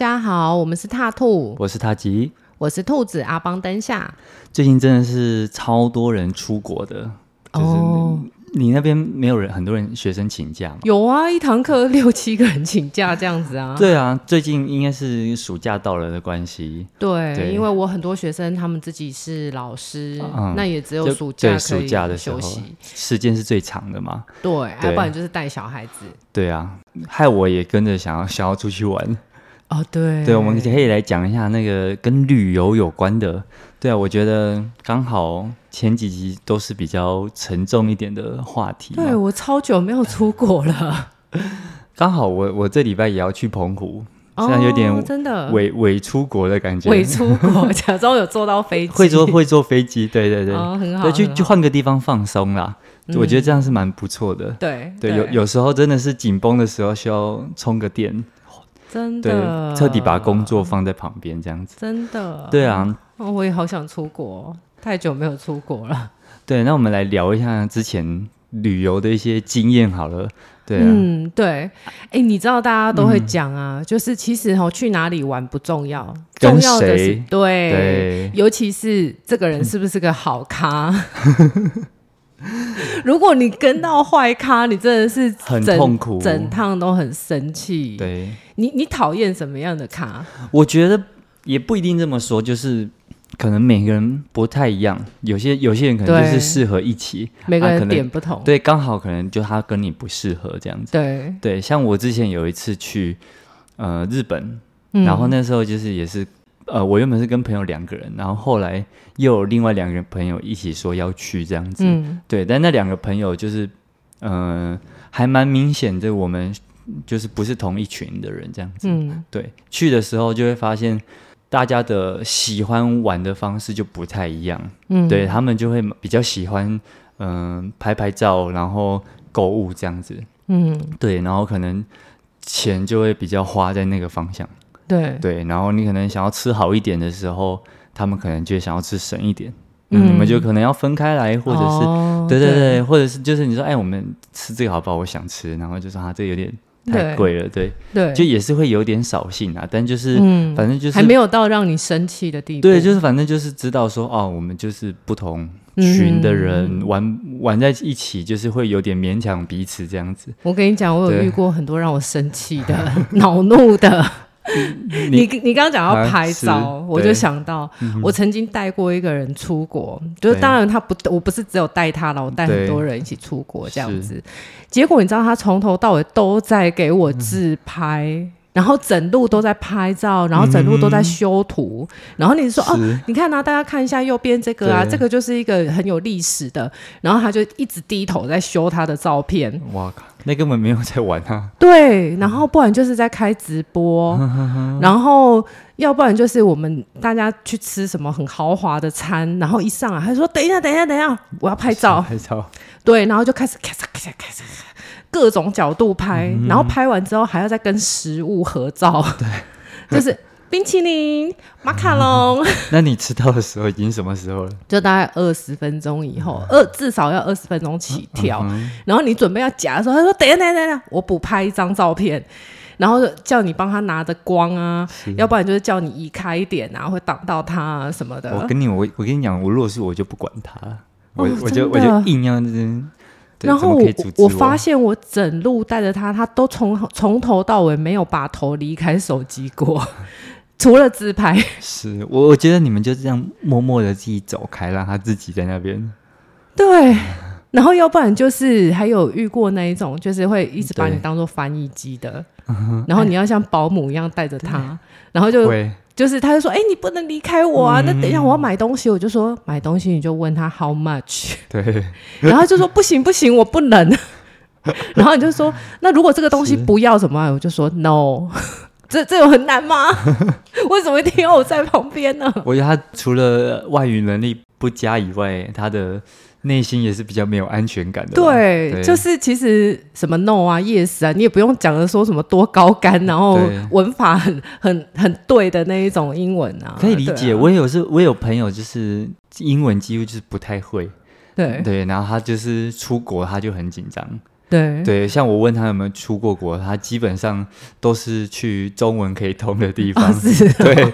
家好，我们是踏兔，我是踏吉，我是兔子阿邦嬁夏。最近真的是超多人出国的，就是哦，你那边没有人，很多人学生请假吗？有啊，一堂课六七个人请假这样子啊。对啊，最近应该是暑假到了的关系。对，对因为我很多学生他们自己是老师，嗯那也只有暑假暑假的休息，时间是最长的嘛。对，对要不然就是带小孩子。对啊，害我也跟着想要想要出去玩。哦，对，对，我们可以来讲一下那个跟旅游有关的。对啊，我觉得刚好前几集都是比较沉重一点的话题。对，我超久没有出国了。刚好我我这礼拜也要去澎湖，哦、现在有点真的伪伪出国的感觉。伪出国，假装有坐到飞机，会坐会坐飞机，对对对，哦、很好。对，去好去换个地方放松啦。嗯、我觉得这样是蛮不错的。对对，有有时候真的是紧绷的时候需要充个电，真的，对，彻底把工作放在旁边这样子。真的，对啊。哦，我也好想出国，太久没有出国了。对，那我们来聊一下之前旅游的一些经验好了。对、啊，嗯，对。哎，你知道大家都会讲啊，嗯、就是其实哦，去哪里玩不重要，重要的是对，对，尤其是这个人是不是个好咖。如果你跟到坏咖，你真的是很痛苦，整趟都很生气。对，你你讨厌什么样的咖？我觉得也不一定这么说，就是。可能每个人不太一样，有些有些人可能就是适合一起，每个人点不同，啊、对，刚好可能就他跟你不适合这样子。对对，像我之前有一次去呃日本，嗯，然后那时候就是也是呃我原本是跟朋友两个人，然后后来又有另外两个朋友一起说要去这样子，嗯，对，但那两个朋友就是嗯、呃、还蛮明显的，我们就是不是同一群的人这样子，嗯，对，去的时候就会发现。大家的喜欢玩的方式就不太一样，嗯，对他们就会比较喜欢，嗯、呃，拍拍照，然后购物这样子，嗯，对，然后可能钱就会比较花在那个方向，对。对，然后你可能想要吃好一点的时候，他们可能就想要吃省一点，嗯，你们就可能要分开来，或者是，哦、对对对，对，或者是就是你说，哎，我们吃这个好不好？我想吃，然后就说啊，这个有点。太贵了，对对，就也是会有点扫兴啊，但就是，嗯，反正就是还没有到让你生气的地步。对，就是反正就是知道说，哦，我们就是不同群的人玩、嗯、玩在一起，就是会有点勉强彼此这样子。我跟你讲，我有遇过很多让我生气的、恼怒的。你你刚刚讲要拍照，啊、我就想到我曾经带过一个人出国，嗯、就是当然他不，我不是只有带他了，我带很多人一起出国这样子。结果你知道他从头到尾都在给我自拍。嗯然后整路都在拍照，然后整路都在修图，嗯、然后你说哦，你看啊，大家看一下右边这个啊，这个就是一个很有历史的，然后他就一直低头在修他的照片。哇靠，那根本没有在玩啊！对，然后不然就是在开直播，然后要不然就是我们大家去吃什么很豪华的餐，然后一上来他说等一下，等一下，等一下，我要拍照，拍照。对，然后就开始咔嚓咔嚓咔嚓。各种角度拍，嗯，然后拍完之后还要再跟食物合照，对，就是冰淇淋、马卡龙。那你吃到的时候已经什么时候了？就大概二十分钟以后，二至少要二十分钟起跳，嗯。然后你准备要夹的时候，他说：“等一下，等一下，等一下，我补拍一张照片。”然后叫你帮他拿着光啊，要不然就是叫你移开一点啊，会挡到他啊什么的。我跟你我我跟你讲，我如果是我就不管他，我、哦、我就我就硬要然后我我发现我整路带着他，他都从从头到尾没有把头离开手机过，除了自拍。是我我觉得你们就这样默默的自己走开，让他自己在那边。对，然后要不然就是还有遇过那一种，就是会一直把你当做翻译机的，然后你要像保姆一样带着他，然后就。就是，他就说：“哎、欸，你不能离开我啊！嗯、那等一下我要买东西，我就说买东西，你就问他 how much。对，然后就说不行不行，我不能。然后你就说，那如果这个东西不要怎么办？我就说 no。这这有很难吗？为什么一定要我在旁边呢？我觉得他除了外语能力不佳以外，他的。内心也是比较没有安全感的。对，对，就是其实什么 no 啊，yes 啊，你也不用讲的说什么多高干，然后文法很很很对的那一种英文啊。可以理解，啊、我也有是，我也有朋友就是英文几乎就是不太会。对对，然后他就是出国他就很紧张。对对，像我问他有没有出过国，他基本上都是去中文可以通的地方。哦、是、哦，对。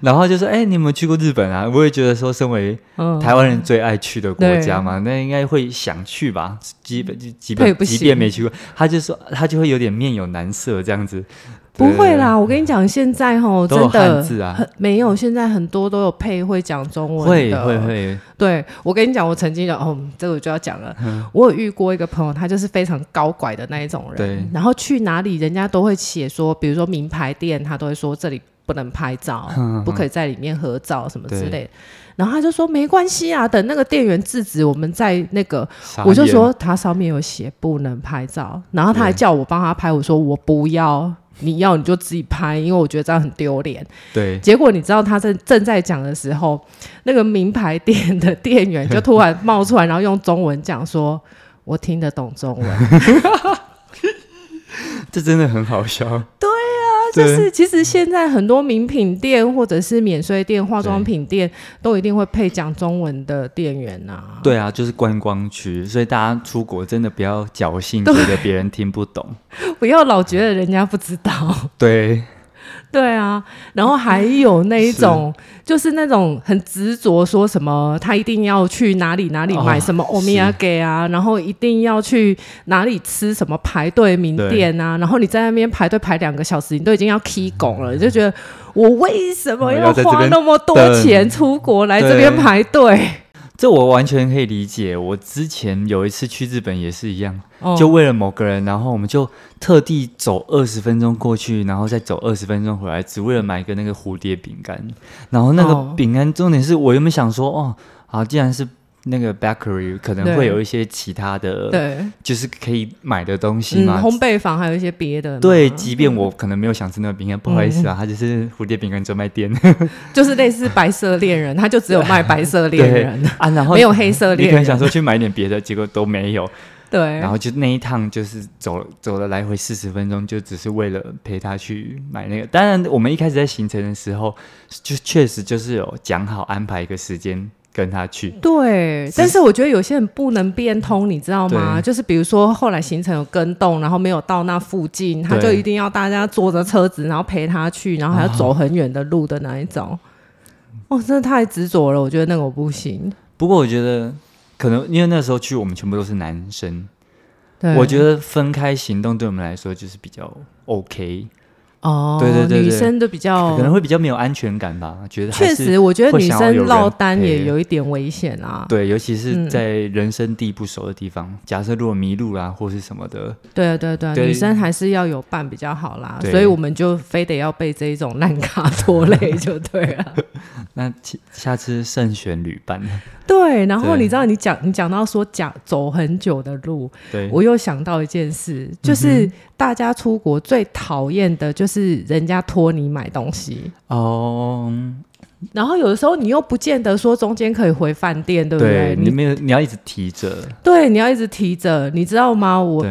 然后就说：“哎，你有没有去过日本啊？”我也觉得说，身为台湾人最爱去的国家嘛，嗯、那应该会想去吧？基本就基本即便没去过，他就说他就会有点面有难色这样子。不会啦，我跟你讲，现在吼真的字啊，没有，现在很多都有配会讲中文的。会会会。对，我跟你讲，我曾经有哦，这个我就要讲了。嗯、我有遇过一个朋友，他就是非常高拐的那一种人。然后去哪里，人家都会写说，比如说名牌店，他都会说这里不能拍照，嗯、不可以在里面合照什么之类的。然后他就说没关系啊，等那个店员制止，我们在那个，我就说他上面有写不能拍照，然后他还叫我帮他拍，我说我不要。你要你就自己拍，因为我觉得这样很丢脸。对，结果你知道他正正在讲的时候，那个名牌店的店员就突然冒出来，然后用中文讲说：“我听得懂中文。” 这真的很好笑。对。就是其实现在很多名品店或者是免税店、化妆品店都一定会配讲中文的店员呐、啊。对啊，就是观光区，所以大家出国真的不要侥幸觉得别人听不懂，不要老觉得人家不知道。对。对啊，然后还有那一种，是。就是那种很执着，说什么他一定要去哪里哪里买什么欧米茄啊，然后一定要去哪里吃什么排队名店啊，然后你在那边排队排两个小时，你都已经要 K 拱了，你就觉得我为什么要花那么多钱出国来这边排队？这我完全可以理解。我之前有一次去日本也是一样，哦、就为了某个人，然后我们就特地走二十分钟过去，然后再走二十分钟回来，只为了买一个那个蝴蝶饼干。然后那个饼干，重点是我原本想说，哦，好，既然是。那个 bakery 可能会有一些其他的，对，就是可以买的东西嘛。嗯、烘焙坊还有一些别的。对，即便我可能没有想吃那个饼干，嗯、不好意思啊，它就是蝴蝶饼干专卖店，就是类似白色恋人，它就只有卖白色恋人啊，然后没有黑色恋人。你可能想说去买点别的，结果都没有。对，然后就那一趟就是走走了来回四十分钟，就只是为了陪他去买那个。当然，我们一开始在行程的时候，就确实就是有讲好安排一个时间。跟他去，对，但是我觉得有些人不能变通，你知道吗？就是比如说后来行程有更动，然后没有到那附近，他就一定要大家坐着车子，然后陪他去，然后还要走很远的路的那一种。哦，哦，真的太执着了，我觉得那个我不行。不过我觉得可能因为那时候去，我们全部都是男生，我觉得分开行动对我们来说就是比较 OK。哦，对对对，女生都比较可能会比较没有安全感吧？觉得确实，我觉得女生落单也有一点危险啊。对，尤其是在人生地不熟的地方，假设如果迷路啦或是什么的，对对对，女生还是要有伴比较好啦。所以我们就非得要被这一种烂咖拖累就对了。那下次慎选旅伴。对，然后你知道你讲你讲到说讲走很久的路，对我又想到一件事，就是大家出国最讨厌的就是人家托你买东西哦。然后有的时候你又不见得说中间可以回饭店，对不对？你没有，你要一直提着。对，你要一直提着，你知道吗？我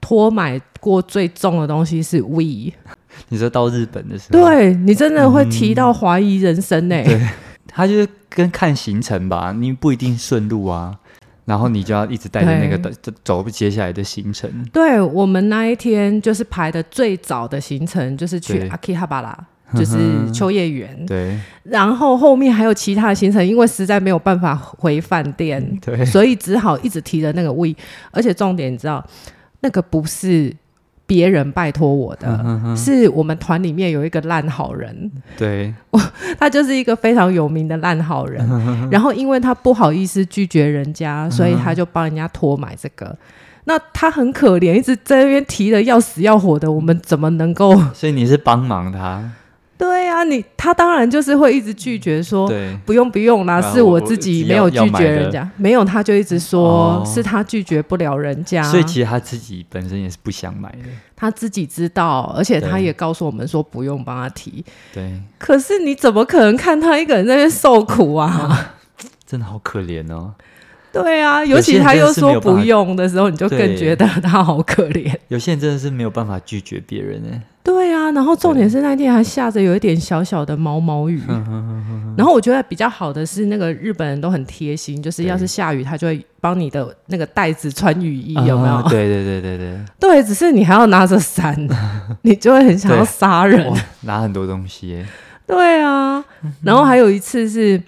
托买过最重的东西是 We。你说到日本的时候，对你真的会提到怀疑人生呢？对，他就是。跟看行程吧，你不一定顺路啊，然后你就要一直带着那个走走接下来的行程。对，我们那一天就是排的最早的行程，就是去阿基哈巴拉，就是秋叶原。对，然后后面还有其他的行程，因为实在没有办法回饭店，对，所以只好一直提着那个 We，而且重点你知道，那个不是。别人拜托我的，嗯、哼是我们团里面有一个烂好人，对，他就是一个非常有名的烂好人。嗯、然后因为他不好意思拒绝人家，嗯、所以他就帮人家托买这个。那他很可怜，一直在那边提的要死要活的，我们怎么能够？所以你是帮忙他。对呀、啊，你他当然就是会一直拒绝说，对。不用不用啦，是我自己没有拒绝人家，没有他就一直说、哦、是他拒绝不了人家，所以其实他自己本身也是不想买的，他自己知道，而且他也告诉我们说不用帮他提，对，可是你怎么可能看他一个人在那边受苦啊？啊 真的好可怜哦。对啊，尤其他又说不用的时候，你就更觉得他好可怜。有些人真的是没有办法拒绝别人呢。对啊，啊，然后重点是那天还下着有一点小小的毛毛雨。然后我觉得比较好的是，那个日本人都很贴心，就是要是下雨，他就会帮你的那个袋子穿雨衣，有没有？哦、对对对对对。对，只是你还要拿着伞，你就会很想要杀人，拿很多东西。对啊，然后还有一次是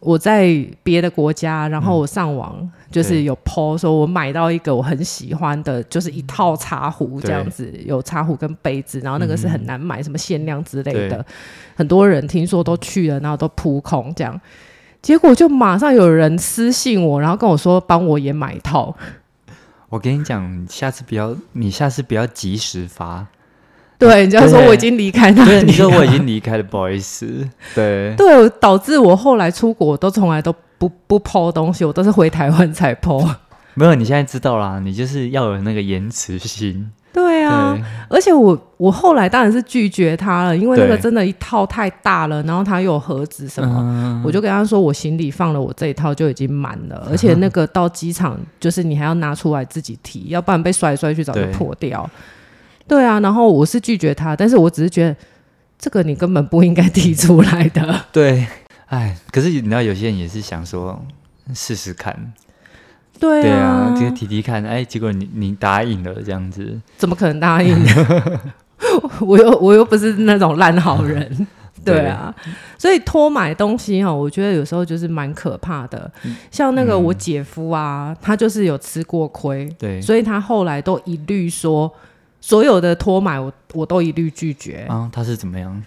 我在别的国家，然后我上网。嗯就是有 po 说，我买到一个我很喜欢的，就是一套茶壶这样子，有茶壶跟杯子，然后那个是很难买，什么限量之类的，很多人听说都去了，然后都扑空这样，结果就马上有人私信我，然后跟我说帮我也买一套。我跟你讲，下次不要，你下次不要及时发。对，你就要说我已经离开那里。对，你说我已经离开了，不好意思。对，对，导致我后来出国都从来都不不 po 东西，我都是回台湾才 po。没有，你现在知道啦，你就是要有那个延迟心。对啊，对而且我我后来当然是拒绝他了，因为那个真的一套太大了，然后他又有盒子什么，嗯、我就跟他说我行李放了我这一套就已经满了，而且那个到机场就是你还要拿出来自己提，要不然被摔来摔去早就破掉。对啊，然后我是拒绝他，但是我只是觉得这个你根本不应该提出来的。对，哎，可是你知道有些人也是想说试试看。对啊，对啊，这个提提看，哎，结果你你答应了这样子，怎么可能答应呢？我又我又不是那种烂好人。对啊，所以托买东西哈，我觉得有时候就是蛮可怕的。嗯、像那个我姐夫啊，嗯、他就是有吃过亏，对，所以他后来都一律说。所有的托买我我都一律拒绝啊！他是怎么样？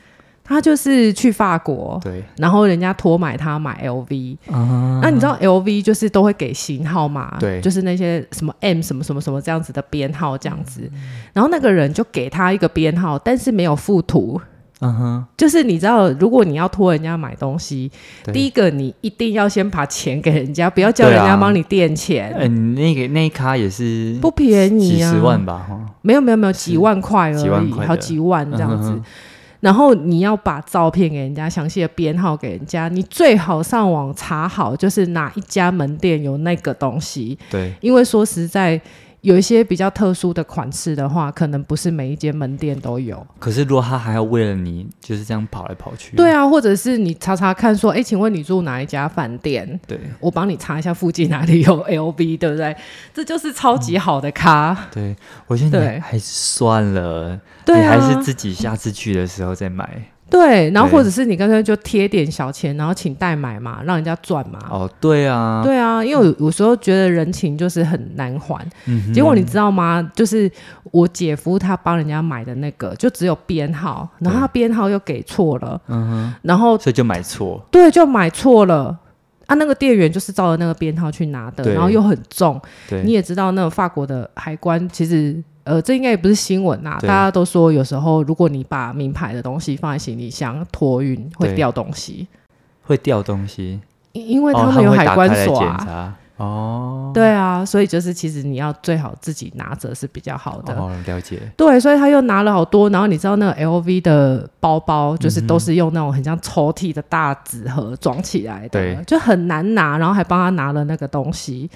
他就是去法国，对，然后人家托买他买 LV，啊，那你知道 LV 就是都会给型号嘛？对，就是那些什么 M 什么什么什么这样子的编号这样子，嗯、然后那个人就给他一个编号，但是没有附图。嗯哼，就是你知道，如果你要托人家买东西，第一个你一定要先把钱给人家，不要叫人家帮你垫钱。嗯、啊，呃、那个那一卡也是不便宜啊，几十万吧？没有没有没有，几万块而已，几万好几万这样子。嗯、哼哼然后你要把照片给人家，详细的编号给人家，你最好上网查好，就是哪一家门店有那个东西。对，因为说实在。有一些比较特殊的款式的话，可能不是每一间门店都有。可是如果他还要为了你就是这样跑来跑去，对啊，或者是你查查看说，哎，请问你住哪一家饭店？对，我帮你查一下附近哪里有 LV，对不对？这就是超级好的咖。嗯、对，我觉得你还是算了，对啊、你还是自己下次去的时候再买。对，然后或者是你刚才就贴点小钱，然后请代买嘛，让人家赚嘛。哦，对啊，对啊，因为有时候觉得人情就是很难还。嗯，结果你知道吗？就是我姐夫他帮人家买的那个，就只有编号，然后他编号又给错了。嗯哼，然后所以就买错。对，就买错了。啊，那个店员就是照着那个编号去拿的，然后又很重。对，你也知道，那个法国的海关其实。呃，这应该也不是新闻呐，对大家都说有时候如果你把名牌的东西放在行李箱托运会掉东西，会掉东西，因为他们有海关锁啊。哦，对啊，所以就是其实你要最好自己拿着是比较好的。哦，了解。对，所以他又拿了好多，然后你知道那个 LV 的包包就是都是用那种很像抽屉的大纸盒装起来的，对就很难拿，然后还帮他拿了那个东西，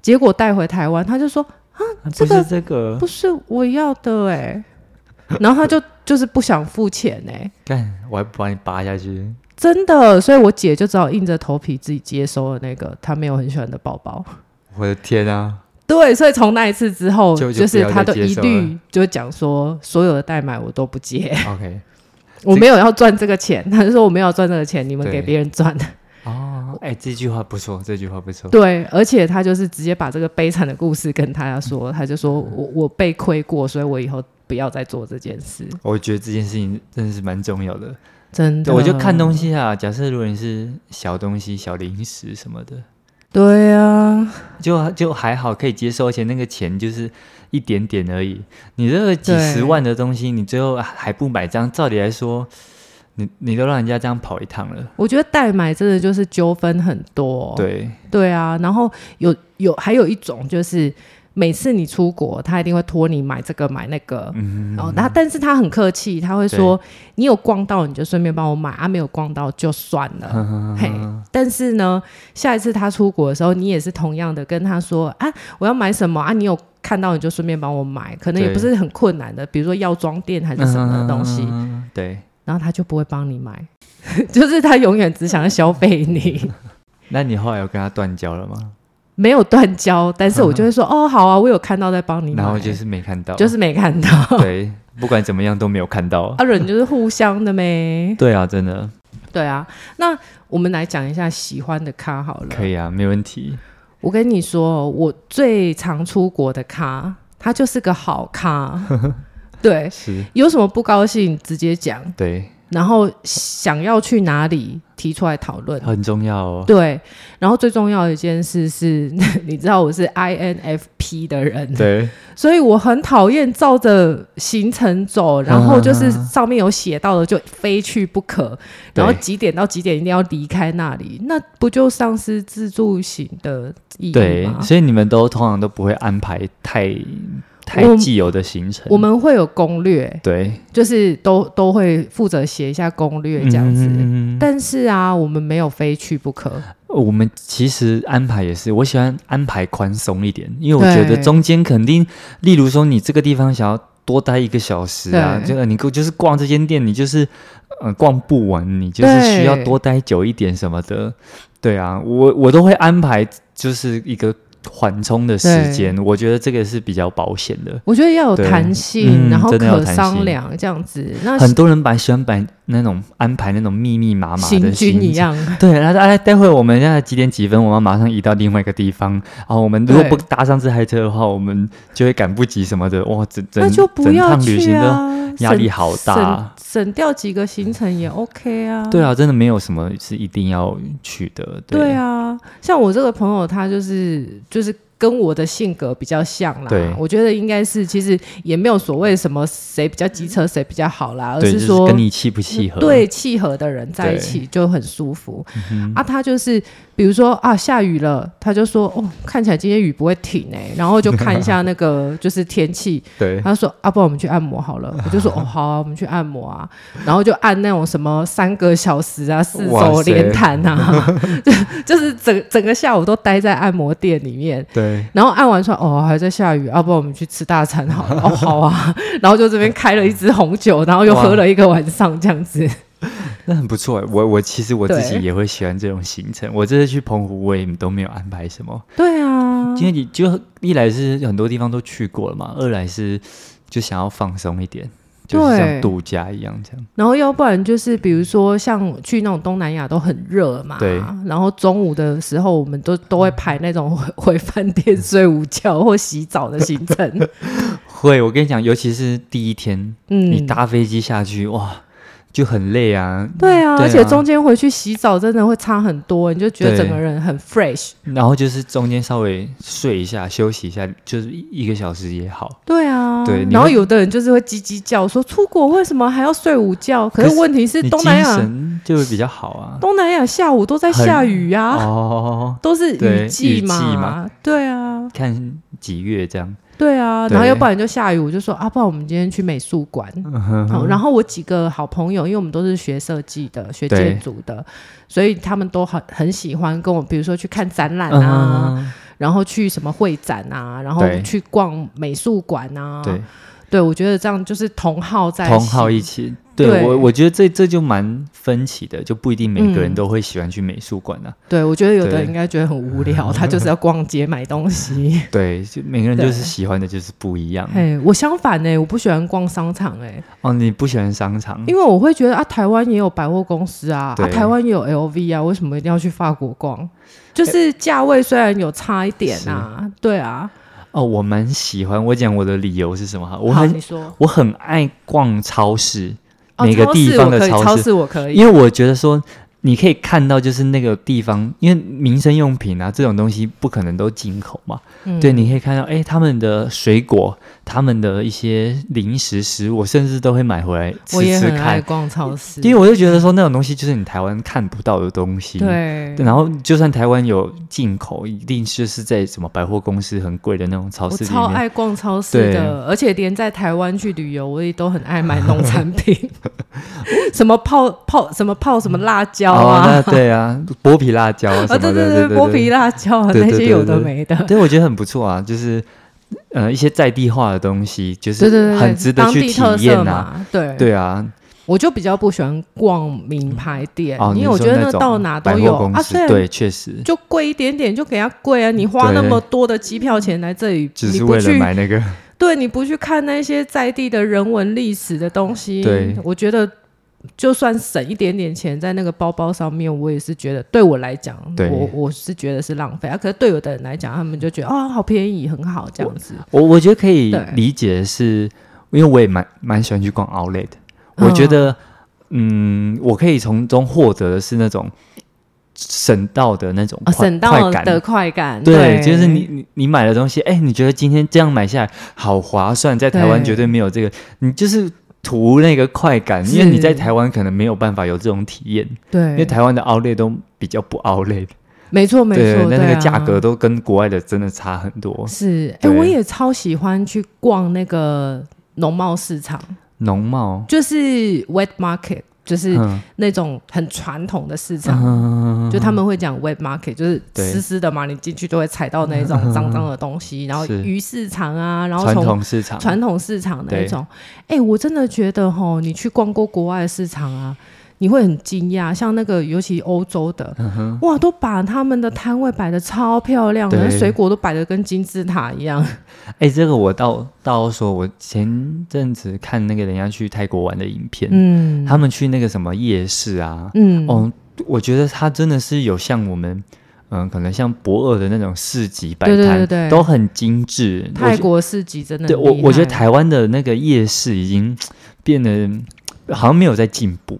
结果带回台湾他就说。啊，这个、不是这个，不是我要的哎、欸，然后他就就是不想付钱哎、欸，干，我还不把你拔下去，真的，所以我姐就只好硬着头皮自己接收了那个她没有很喜欢的包包。我的天啊！对，所以从那一次之后，就，就是他都一律就讲说，所有的代买我都不接。OK，我没有要赚这个钱，他就说我没有赚这个钱，你们给别人赚的。哦，哎、欸，这句话不错，这句话不错。对，而且他就是直接把这个悲惨的故事跟大家说，嗯、他就说我我被亏过，所以我以后不要再做这件事。我觉得这件事情真的是蛮重要的，真的。我就看东西啊，假设如果你是小东西、小零食什么的，对啊，就就还好可以接受，而且那个钱就是一点点而已。你这个几十万的东西，你最后还不买账，照理来说。你你都让人家这样跑一趟了，我觉得代买真的就是纠纷很多。对。对啊，然后有有还有一种就是每次你出国，他一定会托你买这个买那个，嗯，然后他但是他很客气，他会说你有逛到你就顺便帮我买啊，没有逛到就算了，呵呵呵嘿。但是呢，下一次他出国的时候，你也是同样的跟他说啊，我要买什么？啊，你有看到你就顺便帮我买，可能也不是很困难的，比如说药妆店还是什么的东西，对，然后他就不会帮你买，就是他永远只想要消费你。那你后来有跟他断交了吗？没有断交，但是我就会 说哦，好啊，我有看到在帮你买，然后就是没看到，就是没看到，对，不管怎么样都没有看到。啊，人就是互相的咩？对啊，真的。对啊，那我们来讲一下喜欢的咖好了。可以啊，没问题。我跟你说，我最常出国的咖，他就是个好咖。对，是有什么不高兴直接讲。对。然后想要去哪里提出来讨论，很重要哦。对，然后最重要的一件事是，你知道我是 INFP 的人，对，所以我很讨厌照着行程走，然后就是上面有写到的就非去不可，然后几点到几点一定要离开那里，那不就丧失自助行的意义吗？对，所以你们都通常都不会安排太。太既有的行程，我们会有攻略，对，就是都都会负责写一下攻略这样子。嗯、但是啊，我们没有非去不可。我们其实安排也是，我喜欢安排宽松一点，因为我觉得中间肯定，例如说你这个地方想要多待一个小时啊，就你就是逛这间店，你就是呃逛不完，你就是需要多待久一点什么的。对啊，我我都会安排，就是一个。缓冲的时间，我觉得这个是比较保险的。我觉得要有弹性，然后可商量这样子。那很多人把喜欢摆那种安排那种密密麻麻的行军一样。对，然后哎，待会我们现在几点几分，我们马上移到另外一个地方。然后我们如果不搭上这台车的话，我们就会赶不及什么的。哇，整整整趟旅行的压力好大。省掉几个行程也 OK 啊。对啊，真的没有什么是一定要去的。对，对啊，像我这个朋友，他就是就是跟我的性格比较像啦。对，我觉得应该是其实也没有所谓什么谁比较机车谁比较好啦，而是说、就是、跟你契不契合。对，契合的人在一起就很舒服。啊，他就是。比如说啊，下雨了，他就说哦，看起来今天雨不会停哎，然后就看一下那个就是天气，对，他说啊，不然我们去按摩好了，我就说哦，好啊，我们去按摩啊，然后就按那种什么三个小时啊，四手连弹啊，就就是整整个下午都待在按摩店里面，对，然后按完说哦，还在下雨，啊，不然我们去吃大餐好了，哦，好啊，然后就这边开了一支红酒，然后又喝了一个晚上这样子。那很不错，我我其实我自己也会喜欢这种行程。我这次去澎湖，我也都没有安排什么。对啊，因为你就一来是很多地方都去过了嘛，二来是就想要放松一点，就是像度假一样这样。然后要不然就是比如说像去那种东南亚都很热嘛，对。然后中午的时候，我们都都会排那种 回饭店睡午觉或洗澡的行程。会，我跟你讲，尤其是第一天，嗯，你搭飞机下去，哇。就很累啊，对啊，对啊，而且中间回去洗澡真的会差很多，你就觉得整个人很 fresh。然后就是中间稍微睡一下、休息一下，就是一个小时也好。对啊，对。然后有的人就是会叽叽叫说出国为什么还要睡午觉？可是问题是东南亚就会比较好啊。东南亚下午都在下雨啊，哦，都是雨季嘛，雨季嘛，对啊，看几月这样。对啊，然后要不然就下雨，我就说啊，不然我们今天去美术馆。然后我几个好朋友，因为我们都是学设计的、学建筑的，所以他们都很很喜欢跟我，比如说去看展览啊，嗯、然后去什么会展啊，然后去逛美术馆啊。对，对我觉得这样就是同好在同好一起。对，对我，我觉得这这就蛮分歧的，就不一定每个人都会喜欢去美术馆啊。对，我觉得有的人应该觉得很无聊，他就是要逛街买东西。对，就每个人就是喜欢的就是不一样。哎，我相反呢，我不喜欢逛商场哎。哦，你不喜欢商场？因为我会觉得啊，台湾也有百货公司啊，啊，台湾也有 LV 啊，为什么一定要去法国逛？就是价位虽然有差一点啊，对啊。哦，我蛮喜欢。我讲我的理由是什么哈？我很，我很爱逛超市。每个地方的超市，超市我可以，因为我觉得说，你可以看到，就是那个地方，因为民生用品啊这种东西不可能都进口嘛。嗯、对，你可以看到，哎，他们的水果他们的一些零食食物，我甚至都会买回来吃吃看。我也很爱逛超市，因为我就觉得说那种东西就是你台湾看不到的东西。对。然后就算台湾有进口，一定就是在什么百货公司很贵的那种超市。我超爱逛超市的，而且连在台湾去旅游，我也都很爱买农产品。什么泡泡什么泡什么辣椒啊？哦、对啊，剥皮辣椒啊。对对对，剥皮辣椒啊，那些有的没的。对，我觉得很不错啊，就是。呃，一些在地化的东西，就是很值得去体验啊。对对啊，我就比较不喜欢逛名牌店，因为我觉得那到哪都有啊。对，确实就贵一点点就给他贵啊！你花那么多的机票钱来这里，只是为了买那个？对，你不去看那些在地的人文历史的东西，对，我觉得。就算省一点点钱在那个包包上面，我也是觉得对我来讲，我我是觉得是浪费啊。可是对有的人来讲，他们就觉得啊、哦，好便宜，很好这样子。我我觉得可以理解的是，因为我也蛮蛮喜欢去逛 Outlet 的。我觉得，嗯，嗯，我可以从中获得的是那种省到的那种省到的快感。对，就是你你你买的东西，哎，你觉得今天这样买下来好划算，在台湾绝对没有这个，你就是。图那个快感，因为你在台湾可能没有办法有这种体验，对，因为台湾的 outlet 都比较不 outlet，没错没错，那那个价格都跟国外的真的差很多。是，哎，我也超喜欢去逛那个农贸市场，农贸？就是 wet market。就是那种很传统的市场，嗯、就他们会讲 wet market，就是湿湿的嘛，你进去都会踩到那种脏脏的东西。然后鱼市场啊，然后从传统市场、传统市场那种。哎、欸，我真的觉得吼，你去逛过国外的市场啊。你会很惊讶，像那个尤其欧洲的，嗯、哇，都把他们的摊位摆的超漂亮，的水果都摆的跟金字塔一样。哎、欸，这个我倒倒说，我前阵子看那个人家去泰国玩的影片，嗯，他们去那个什么夜市啊，嗯，哦，我觉得他真的是有像我们，嗯、呃，可能像博尔的那种市集摆摊，对对对，都很精致。泰国市集真的对我，我觉得台湾的那个夜市已经变得好像没有在进步。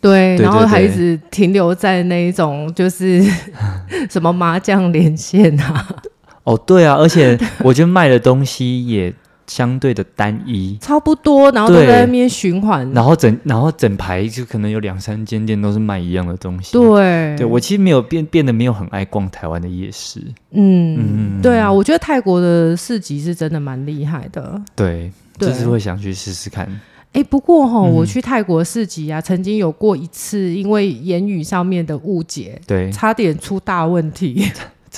对，然后还一直停留在那一种，就是 什么麻将连线啊。哦，对啊，而且我觉得卖的东西也相对的单一，差不多，然后都在那边循环，然后整然后整排就可能有两三间店都是卖一样的东西。对，对我其实没有变变得没有很爱逛台湾的夜市。嗯嗯，对啊，我觉得泰国的市集是真的蛮厉害的。对，就是会想去试试看。哎，不过哈、哦，嗯、我去泰国市集啊，曾经有过一次，因为言语上面的误解，对，差点出大问题。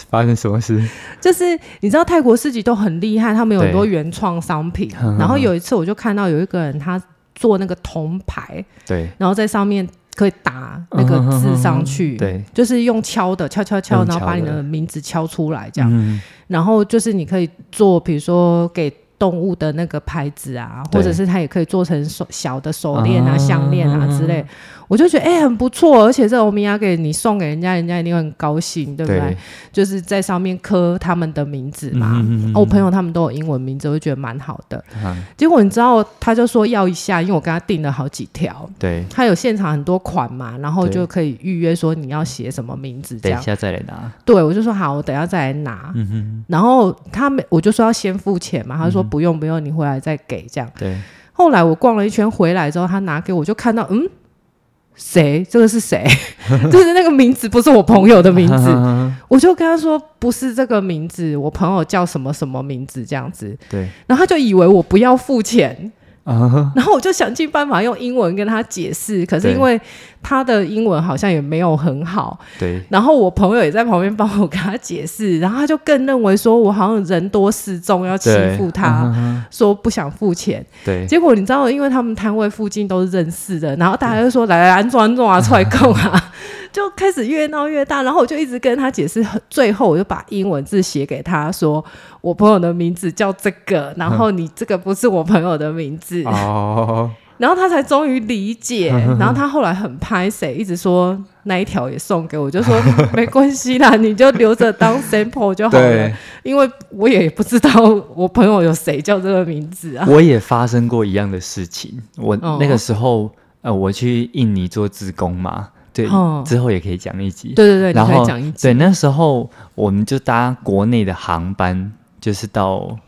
发生什么事？就是你知道泰国市集都很厉害，他们有很多原创商品。然后有一次，我就看到有一个人他做那个铜牌，对，然后在上面可以打那个字上去，对、嗯，就是用敲的，敲敲敲，然后把你的名字敲出来，这样。嗯、然后就是你可以做，比如说给。动物的那个牌子啊，或者是它也可以做成手小的手链啊、项链啊之类。我就觉得哎、欸、很不错，而且这欧米亚给你送给人家，人家一定会很高兴，对不对？对，就是在上面刻他们的名字嘛。嗯嗯嗯，我朋友他们都有英文名字，我就觉得蛮好的。嗯、结果你知道，他就说要一下，因为我跟他订了好几条。对，他有现场很多款嘛，然后就可以预约说你要写什么名字这样。等一下再来拿。对，我就说好，我等一下再来拿。嗯哼。然后他们，我就说要先付钱嘛，他说不用不用，你回来再给这样。对。后来我逛了一圈回来之后，他拿给我就看到嗯。谁？这个是谁？就是那个名字不是我朋友的名字，我就跟他说不是这个名字，我朋友叫什么什么名字这样子。对，然后他就以为我不要付钱。然后我就想尽办法用英文跟他解释，可是因为他的英文好像也没有很好，对。然后我朋友也在旁边帮我跟他解释，然后他就更认为说我好像人多势众要欺负他，说不想付钱。对。结果你知道，因为他们摊位附近都是认识的，然后大家就说来来来，安坐安坐啊，出来供啊，就开始越闹越大。然后我就一直跟他解释，最后我就把英文字写给他说。我朋友的名字叫这个，然后你这个不是我朋友的名字，哦，然后他才终于理解，然后他后来很拍谁，一直说那一条也送给我，就说 没关系啦，你就留着当 sample 就好了，因为我也不知道我朋友有谁叫这个名字啊。我也发生过一样的事情，我那个时候、哦、呃，我去印尼做志工嘛。对，哦、之后也可以讲一集。对对对，然后。对，那时候我们就搭国内的航班。就是到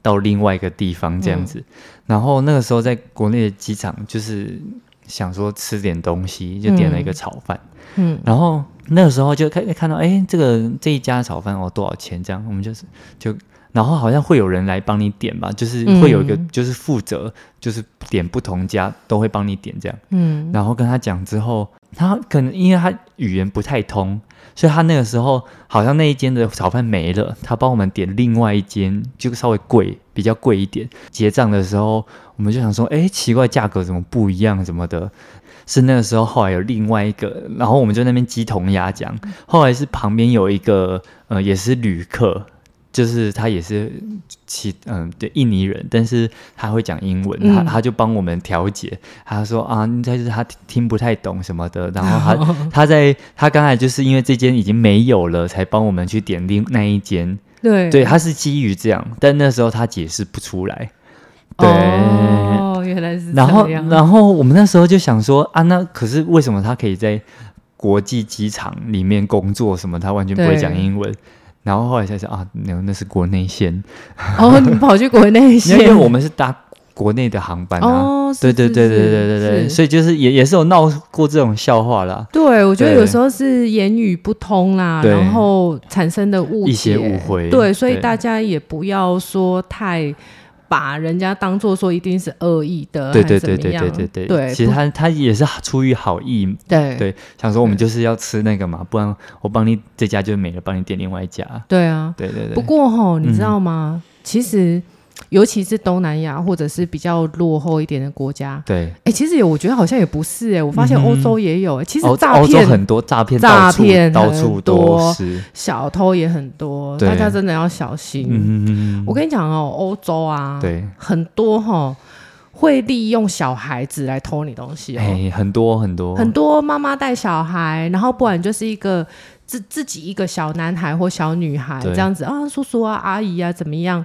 到另外一个地方这样子。嗯、然后那个时候在国内的机场，就是想说吃点东西，就点了一个炒饭。嗯，然后那个时候就看看到，哎，这个这一家炒饭哦多少钱？这样我们就是就。然后好像会有人来帮你点吧，就是会有一个就是负责，就是点不同家都会帮你点这样。嗯，然后跟他讲之后，他可能因为他语言不太通，所以他那个时候好像那一间的炒饭没了，他帮我们点另外一间，就稍微贵，比较贵一点。结账的时候，我们就想说，哎，奇怪，价格怎么不一样？什么的？是那个时候，后来有另外一个，然后我们就那边鸡同鸭讲。后来是旁边有一个，呃，也是旅客。就是他也是其嗯对印尼人，但是他会讲英文，嗯、他他就帮我们调解。他说啊，他就是他听不太懂什么的，然后他、哦、他在他刚才就是因为这间已经没有了，才帮我们去点另那一间。对对，他是基于这样，但那时候他解释不出来。对哦，原来是这样。然后然后我们那时候就想说啊，那可是为什么他可以在国际机场里面工作？什么他完全不会讲英文？然后后来才知道啊，那那是国内线。哦，你跑去国内线？因为我们是搭国内的航班啊。哦，对对对对对对对，所以就是也也是有闹过这种笑话啦。对，我觉得有时候是言语不通啦，然后产生的误解、一些误会。对，所以大家也不要说太。把人家当做说一定是恶意的，对对对对对对对，对。其实他他也是出于好意，对对，想说我们就是要吃那个嘛，不然我帮你这家就没了，帮你点另外一家。对啊，对对对。不过吼，你知道吗？其实。尤其是东南亚或者是比较落后一点的国家，对，哎、欸，其实也，我觉得好像也不是哎、欸，我发现欧洲也有、欸，其实诈骗、欧洲很多诈骗，诈骗到处多是，小偷也很多，大家真的要小心。嗯、我跟你讲哦，欧洲啊，对，很多哈会利用小孩子来偷你东西哦，欸、很多很多。很多妈妈带小孩，然后不然就是一个自自己一个小男孩或小女孩这样子啊，叔叔啊阿姨啊怎么样？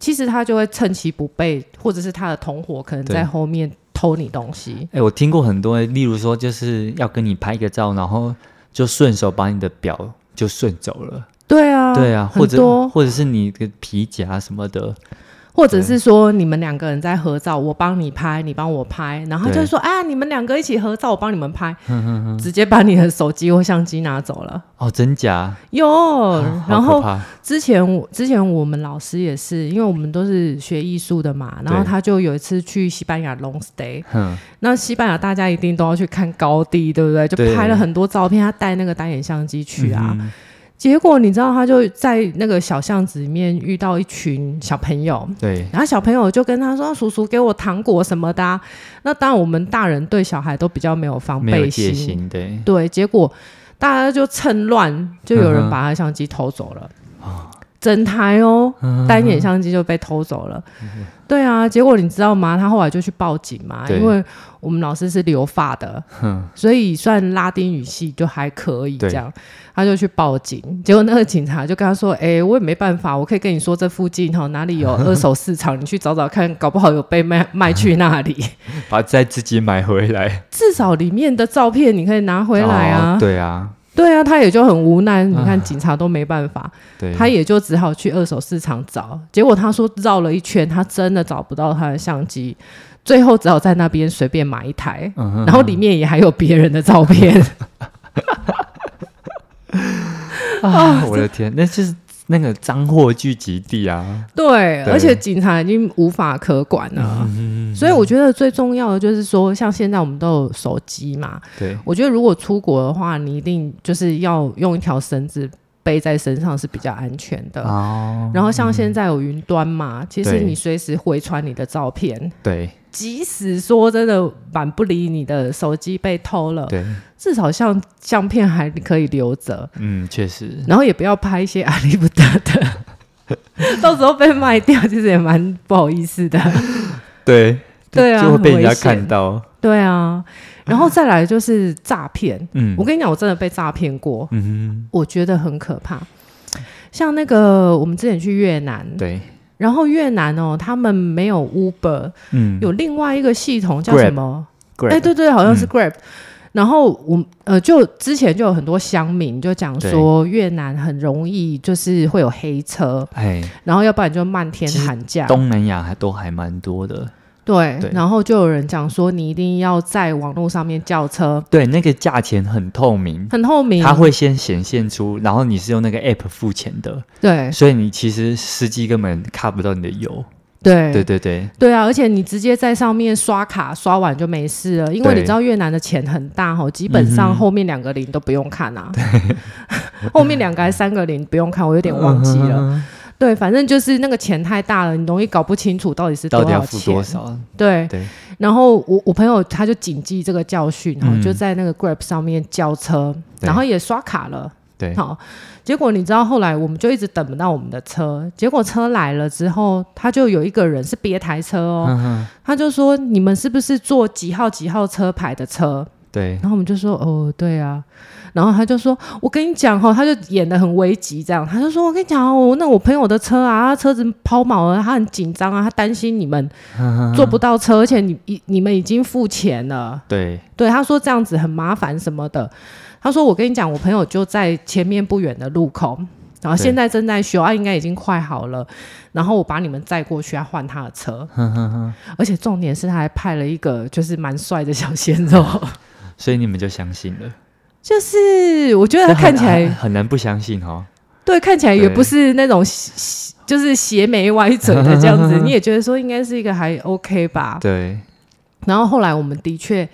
其实他就会趁其不备，或者是他的同伙可能在后面偷你东西。哎、欸，我听过很多，例如说就是要跟你拍个照，然后就顺手把你的表就顺走了。对啊，对啊，或者或者是你的皮夹什么的。或者是说你们两个人在合照，我帮你拍，你帮我拍，然后他就说：“啊，你们两个一起合照，我帮你们拍。”直接把你的手机或相机拿走了。哦，真假？有。然后之前我之前我们老师也是，因为我们都是学艺术的嘛，然后他就有一次去西班牙 long stay。那西班牙大家一定都要去看高地，对不对？就拍了很多照片，他带那个单眼相机去啊。结果你知道，他就在那个小巷子里面遇到一群小朋友，对，然后小朋友就跟他说：“叔叔，给我糖果什么的啊。”那当然，我们大人对小孩都比较没有防备心，心，对对。结果大家就趁乱，就有人把他相机偷走了，啊，整台哦，单眼相机就被偷走了。对啊，结果你知道吗？他后来就去报警嘛，因为我们老师是留法的，所以算拉丁语系就还可以这样。他就去报警，结果那个警察就跟他说：“哎、欸，我也没办法，我可以跟你说这附近哈哪里有二手市场，你去找找看，搞不好有被卖卖去那里，把再自己买回来。至少里面的照片你可以拿回来啊。哦”对啊。对啊，他也就很无奈。你看，警察都没办法，对，他也就只好去二手市场找。结果他说绕了一圈，他真的找不到他的相机，最后只好在那边随便买一台，嗯、哼哼然后里面也还有别人的照片。啊！我的天，那就是。那个赃货聚集地啊，对，对，而且警察已经无法可管了，嗯、所以我觉得最重要的就是说，像现在我们都有手机嘛，对，我觉得如果出国的话，你一定就是要用一条绳子背在身上是比较安全的。哦，然后像现在有云端嘛，嗯、其实你随时回传你的照片，对。即使说真的，蛮不理你的手机被偷了，对，至少像相片还可以留着。嗯，确实。然后也不要拍一些阿里不得的，到时候被卖掉，其实也蛮不好意思的。对，对啊，就会被人家看到。对啊，然后再来就是诈骗。嗯，我跟你讲，我真的被诈骗过。嗯哼，我觉得很可怕。像那个我们之前去越南，对。然后越南哦，他们没有 Uber，嗯，有另外一个系统叫什么？哎，对对，好像是 Grab。然后我呃，就之前就有很多乡民就讲说，越南很容易就是会有黑车，哎，然后要不然就漫天喊价。东南亚还都还蛮多的。对，对，然后就有人讲说，你一定要在网络上面叫车。对，那个价钱很透明，很透明，它会先显现出，然后你是用那个 app 付钱的。对，所以你其实司机根本看不到你的油。对，对对对，对啊！而且你直接在上面刷卡刷完就没事了，因为你知道越南的钱很大哈，基本上后面两个零都不用看啊。对，后面两个还三个零不用看，我有点忘记了。嗯对，反正就是那个钱太大了，你容易搞不清楚到底是多少钱。到底要付多少？对对。然后我我朋友他就谨记这个教训，然后，就在那个 Grab 上面叫车，然后也刷卡了。对。好，结果你知道后来我们就一直等不到我们的车，结果车来了之后，他就有一个人是别台车哦，嗯、他就说，你们是不是坐几号几号车牌的车？对。然后我们就说哦，对啊。然后他就说：“我跟你讲哈，他就演的很危急，这样他就说：我跟你讲，哦那我朋友的车啊，他车子抛锚了，他很紧张啊，他担心你们 坐不到车，而且你你你们已经付钱了。对对，他说这样子很麻烦什么的。他说我跟你讲，我朋友就在前面不远的路口，然后现在正在修啊，应该已经快好了。然后我把你们载过去，要换他的车。而且重点是他还派了一个就是蛮帅的小鲜肉，所以你们就相信了。”就是我觉得他看起来很难不相信哦。对，看起来也不是那种就是斜眉歪嘴的这样子，你也觉得说应该是一个还 OK 吧？对。然后后来我们的确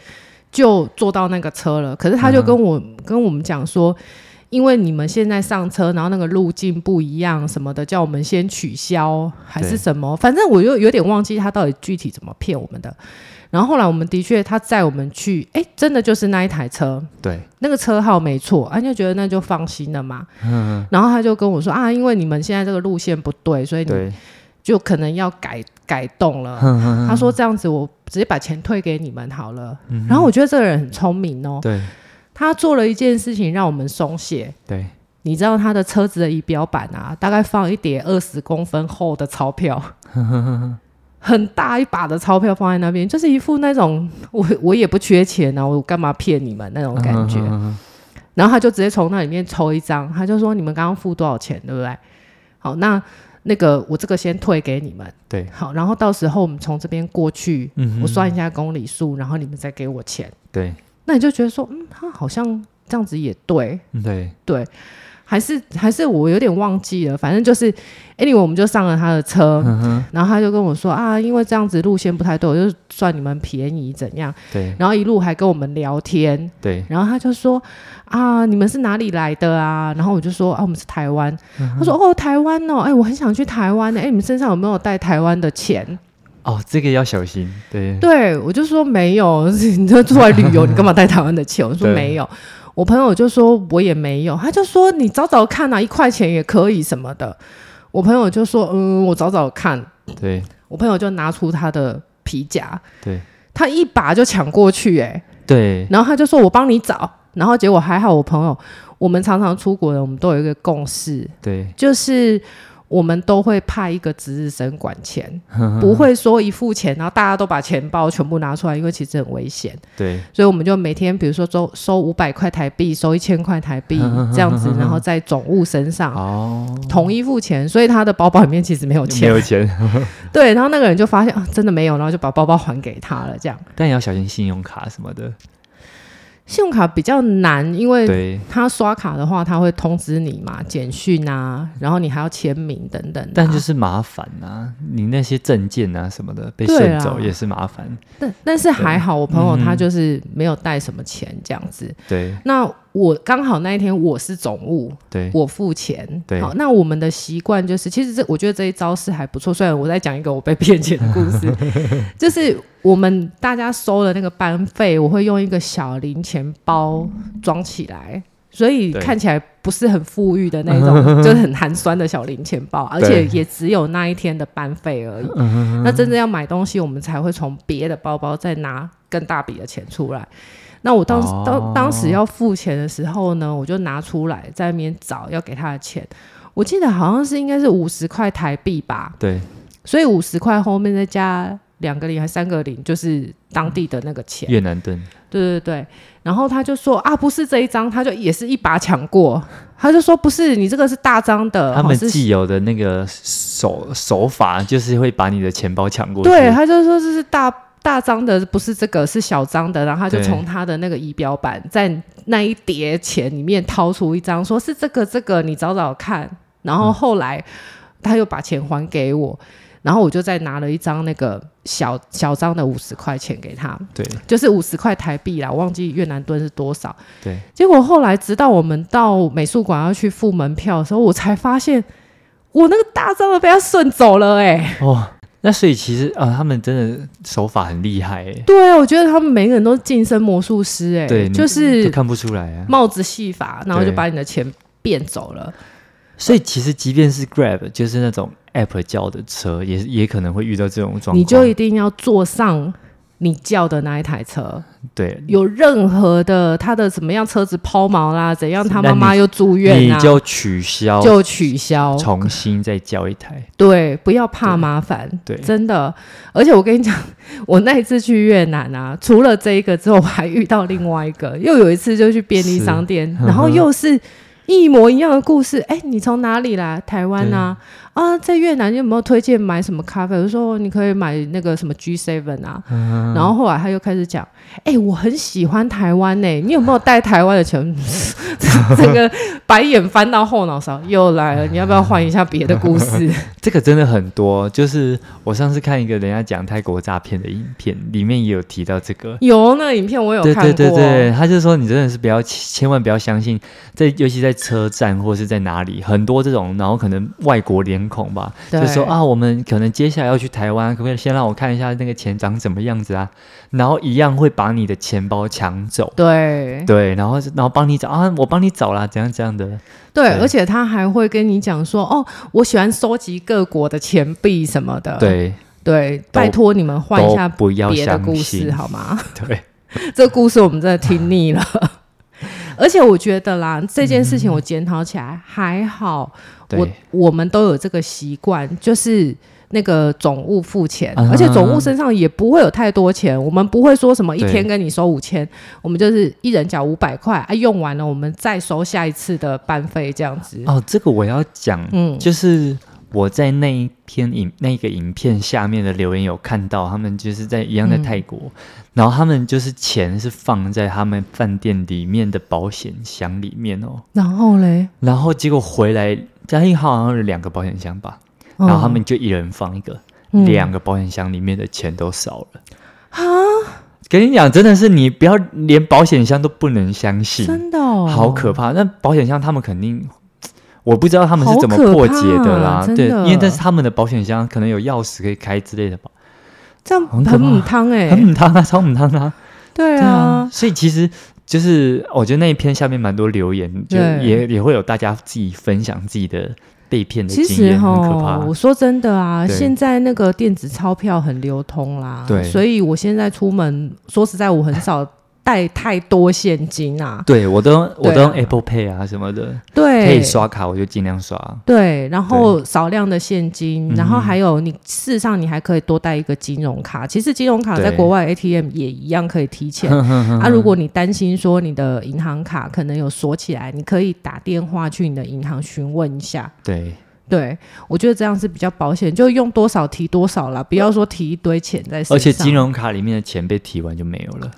就坐到那个车了，可是他就跟我、嗯、跟我们讲说，因为你们现在上车，然后那个路径不一样什么的，叫我们先取消还是什么？反正我又有点忘记他到底具体怎么骗我们的。然后后来我们的确，他载我们去，哎，真的就是那一台车，对，那个车号没错，啊，就觉得那就放心了嘛。嗯。然后他就跟我说啊，因为你们现在这个路线不对，所以你就可能要改改动了。他说这样子，我直接把钱退给你们好了。嗯。然后我觉得这个人很聪明哦。对。他做了一件事情让我们松懈。对。你知道他的车子的仪表板啊，大概放一叠二十公分厚的钞票。很大一把的钞票放在那边，就是一副那种我我也不缺钱啊，我干嘛骗你们那种感觉。然后他就直接从那里面抽一张，他就说：“你们刚刚付多少钱，对不对？好，那那个我这个先退给你们。对，好，然后到时候我们从这边过去，我算一下公里数，然后你们再给我钱。对，那你就觉得说，嗯，他好像这样子也对，对对。”还是还是我有点忘记了，反正就是，anyway，我们就上了他的车，嗯，然后他就跟我说啊，因为这样子路线不太对，我就算你们便宜怎样？对，然后一路还跟我们聊天，对，然后他就说啊，你们是哪里来的啊？然后我就说啊，我们是台湾。嗯、他说哦，台湾哦，哎，我很想去台湾呢，哎，你们身上有没有带台湾的钱？哦，这个要小心，对，对我就说没有，你就出来旅游，你干嘛带台湾的钱？我说没有。我朋友就说，我也没有，他就说你找找看啊，一块钱也可以什么的。我朋友就说，嗯，我找找看。对，我朋友就拿出他的皮夹，对，他一把就抢过去，欸，哎，对，然后他就说我帮你找，然后结果还好，我朋友，我们常常出国的，我们都有一个共识，对，就是。我们都会派一个值日生管钱，不会说一付钱，然后大家都把钱包全部拿出来，因为其实很危险。对，所以我们就每天，比如说收收五百块台币，收一千块台币这样子，然后在总务身上哦，统一付钱，所以他的包包里面其实没有钱，没有钱。对，然后那个人就发现啊，真的没有，然后就把包包还给他了，这样。但也要小心信用卡什么的。信用卡比较难，因为他刷卡的话，他会通知你嘛，简讯啊，然后你还要签名等等。但就是麻烦啊，你那些证件啊什么的被顺走也是麻烦。但但是还好，我朋友他就是没有带什么钱这样子。对，那。我刚好那一天我是总务，对，我付钱，对。好，那我们的习惯就是，其实这我觉得这一招是还不错。虽然我在讲一个我被骗钱的故事，就是我们大家收了那个班费，我会用一个小零钱包装起来，所以看起来不是很富裕的那种，就是很寒酸的小零钱包，而且也只有那一天的班费而已。那真正要买东西，我们才会从别的包包再拿更大笔的钱出来。那我当时当、哦、当时要付钱的时候呢，我就拿出来在那边找要给他的钱，我记得好像是应该是五十块台币吧。对，所以五十块后面再加两个零还三个零，就是当地的那个钱。越南盾。对对对，然后他就说啊，不是这一张，他就也是一把抢过，他就说不是，你这个是大张的。他们既有的那个手手法，就是会把你的钱包抢过去。对，他就说这是大大张的，不是这个，是小张的。然后他就从他的那个仪表板，在那一叠钱里面掏出一张，说是这个这个，你找找看。然后后来他又把钱还给我。然后我就再拿了一张那个小小张的五十块钱给他，对，就是五十块台币啦，我忘记越南盾是多少。对，结果后来直到我们到美术馆要去付门票的时候，我才发现我那个大张的被他顺走了、欸，哎，哦，那所以其实啊、呃，他们真的手法很厉害、对啊，我觉得他们每个人都是近身魔术师、欸，哎，对，就是看不出来啊，帽子戏法，然后就把你的钱变走了。所以其实即便是 Grab，就是那种。App 叫的车也也可能会遇到这种状况，你就一定要坐上你叫的那一台车。对，有任何的他的怎么样车子抛锚啦，怎样他妈妈又住院啊，你就取消，就取消，重新再叫一台。对，不要怕麻烦。对，真的。而且我跟你讲，我那一次去越南啊，除了这一个之后，我还遇到另外一个，又有一次就去便利商店，然后又是。一模一样的故事，哎、欸，你从哪里来？台湾啊，啊，在越南你有没有推荐买什么咖啡？我说你可以买那个什么 G Seven 啊、嗯，然后后来他又开始讲，哎、欸，我很喜欢台湾呢、欸，你有没有带台湾的钱？这个白眼翻到后脑勺，又来了，你要不要换一下别的故事？这个真的很多，就是我上次看一个人家讲泰国诈骗的影片，里面也有提到这个。有那个影片我有看过，对对对对，他就说你真的是不要千万不要相信，在尤其在车站或是在哪里，很多这种，然后可能外国脸孔吧，就说啊，我们可能接下来要去台湾，可不可以先让我看一下那个钱长什么样子啊？然后一样会把你的钱包抢走，对。对，然后然后帮你找啊，我帮你找啦，怎样这样的，对，而且他还会跟你讲说，哦，我喜欢收集各国的钱币什么的，对。对，拜托你们换一下别的故事好吗？对，这个故事我们真的听腻了。而且我觉得啦，这件事情我检讨起来还好，嗯、我我们都有这个习惯，就是那个总务付钱，嗯、而且总务身上也不会有太多钱，我们不会说什么一天跟你收五千，我们就是一人缴五百块啊，用完了我们再收下一次的班费这样子。哦，这个我要讲，嗯，就是。我在那一篇影那个影片下面的留言有看到，他们就是在一样在泰国，嗯，然后他们就是钱是放在他们饭店里面的保险箱里面哦。然后嘞，然后结果回来，嘉义好像是两个保险箱吧，然后他们就一人放一个，嗯，两个保险箱里面的钱都少了。啊！跟你讲，真的是你不要连保险箱都不能相信，真的，哦，好可怕。那保险箱他们肯定。我不知道他们是怎么破解的啦，的对，因为但是他们的保险箱可能有钥匙可以开之类的吧，这样很母汤哎，很母汤啊，超母汤啊，对啊，所以其实就是我觉得那一篇下面蛮多留言，就也也会有大家自己分享自己的被骗的经验，很可怕。我说真的啊，现在那个电子钞票很流通啦，对，所以我现在出门说实在我很少。带太多现金啊！对我都我都用 Apple Pay 啊什么的，对，可以刷卡我就尽量刷。对，然后少量的现金，然后还有你事实上你还可以多带一个金融卡。其实金融卡在国外 ATM 也一样可以提钱。啊，如果你担心说你的银行卡可能有锁起来，你可以打电话去你的银行询问一下。对，对我觉得这样是比较保险，就用多少提多少啦，不要说提一堆钱在身上。而且金融卡里面的钱被提完就没有了。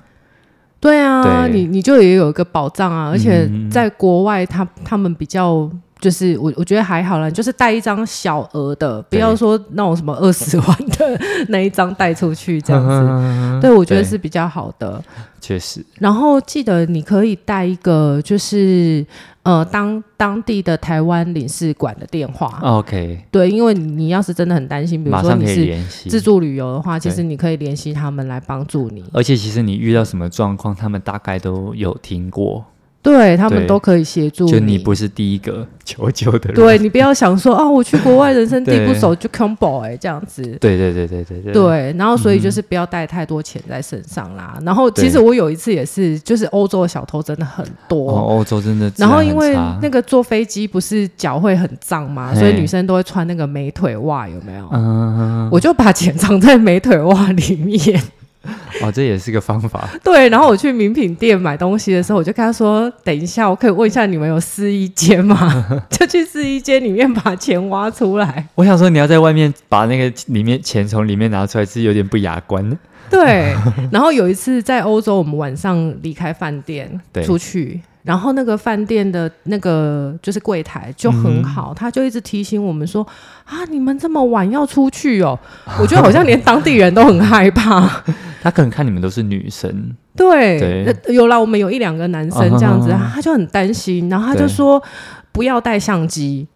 对啊，对。你你就也有一个保障啊，而且在国外他，他他们比较就是我我觉得还好啦，就是带一张小额的，不要说那种什么二十万的那一张带出去这样子，对，我觉得是比较好的，确实。然后记得你可以带一个就是。呃，当当地的台湾领事馆的电话，OK，对，因为你要是真的很担心，比如说你是自助旅游的话，其实你可以联系他们来帮助你。而且其实你遇到什么状况，他们大概都有听过。对他们都可以协助，就你不是第一个 求救的人。对，你不要想说哦，我去国外人生地不熟就 combo 哎这样子。对对对对对对。对，然后所以就是不要带太多钱在身上啦。嗯、然后其实我有一次也是，就是欧洲的小偷真的很多。哦，欧洲真的。然后因为那个坐飞机不是脚会很脏嘛，所以女生都会穿那个美腿袜，有没有？嗯。我就把钱藏在美腿袜里面。哦，这也是个方法。对，然后我去名品店买东西的时候，我就跟他说：“等一下，我可以问一下你们有试衣间吗？” 就去试衣间里面把钱挖出来。我想说，你要在外面把那个里面钱从里面拿出来，是有点不雅观。对。然后有一次在欧洲，我们晚上离开饭店出去。然后那个饭店的那个就是柜台就很好，嗯、他就一直提醒我们说啊，你们这么晚要出去哦。我觉得好像连当地人都很害怕。他可能看你们都是女生，对，对有啦，我们有一两个男生这样子，啊、他就很担心，然后他就说不要带相机。